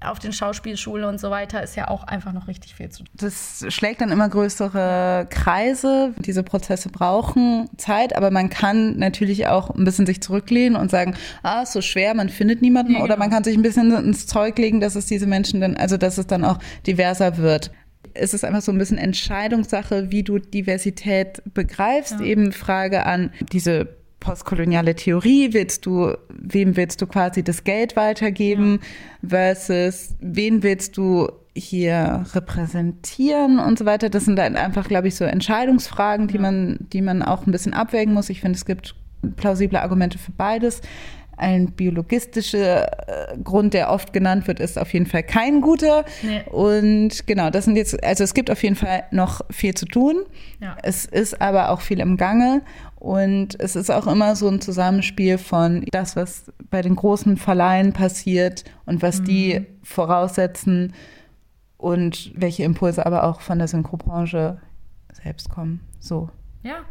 auf den Schauspielschulen und so weiter ist ja auch einfach noch richtig viel zu tun. Das schlägt dann immer größere Kreise. Diese Prozesse brauchen Zeit, aber man kann natürlich auch ein bisschen sich zurücklehnen und sagen, ah, ist so schwer, man findet niemanden. Oder man kann sich ein bisschen ins Zeug legen, dass es diese Menschen dann, also dass es dann auch diverser wird. Es ist einfach so ein bisschen Entscheidungssache, wie du Diversität begreifst. Eben Frage an diese postkoloniale Theorie, willst du, wem willst du quasi das Geld weitergeben versus wen willst du hier repräsentieren und so weiter. Das sind dann einfach, glaube ich, so Entscheidungsfragen, die man, die man auch ein bisschen abwägen muss. Ich finde, es gibt plausible Argumente für beides. Ein biologistischer äh, Grund, der oft genannt wird, ist auf jeden Fall kein guter. Nee. Und genau, das sind jetzt, also es gibt auf jeden Fall noch viel zu tun. Ja. Es ist aber auch viel im Gange. Und es ist auch immer so ein Zusammenspiel von das, was bei den großen Verleihen passiert und was die voraussetzen und welche Impulse aber auch von der Synchrobranche selbst kommen. So. Ja,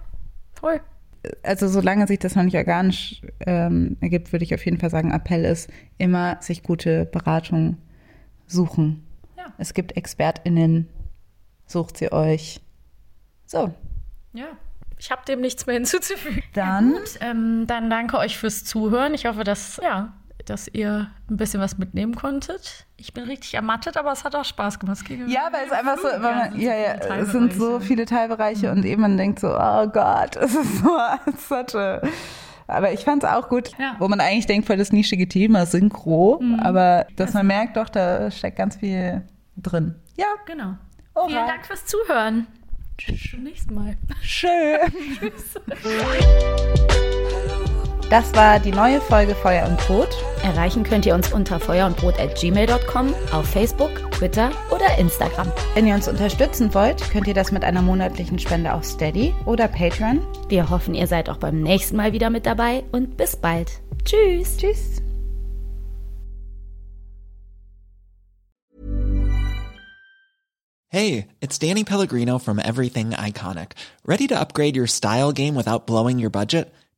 voll. Also solange sich das noch nicht organisch ähm, ergibt, würde ich auf jeden Fall sagen, Appell ist immer sich gute Beratung suchen. Ja. Es gibt ExpertInnen, sucht sie euch. So, Ja. Ich habe dem nichts mehr hinzuzufügen. dann Gut, ähm, dann danke euch fürs Zuhören. Ich hoffe, dass, ja, dass ihr ein bisschen was mitnehmen konntet. Ich bin richtig ermattet, aber es hat auch Spaß gemacht. Ja, weil es einfach so, weil man, ja, ja, es sind so viele Teilbereiche und eben man denkt so, oh Gott, <laughs> es ist so such a aber ich fand es auch gut, Ja. wo man eigentlich denkt, voll das nischige Thema, Synchro, aber dass man merkt doch, da steckt ganz viel drin. Ja, Genau. Oha. Vielen Dank fürs Zuhören. Bis zum nächsten Mal. schön. <laughs> <laughs> Das war die neue Folge Feuer und Brot. Erreichen könnt ihr uns unter feuerundbrot.gmail.com, auf Facebook, Twitter oder Instagram. Wenn ihr uns unterstützen wollt, könnt ihr das mit einer monatlichen Spende auf Steady oder Patreon. Wir hoffen, ihr seid auch beim nächsten Mal wieder mit dabei und bis bald. Tschüss. Tschüss. Hey, it's Danny Pellegrino from Everything Iconic. Ready to upgrade your style game without blowing your budget?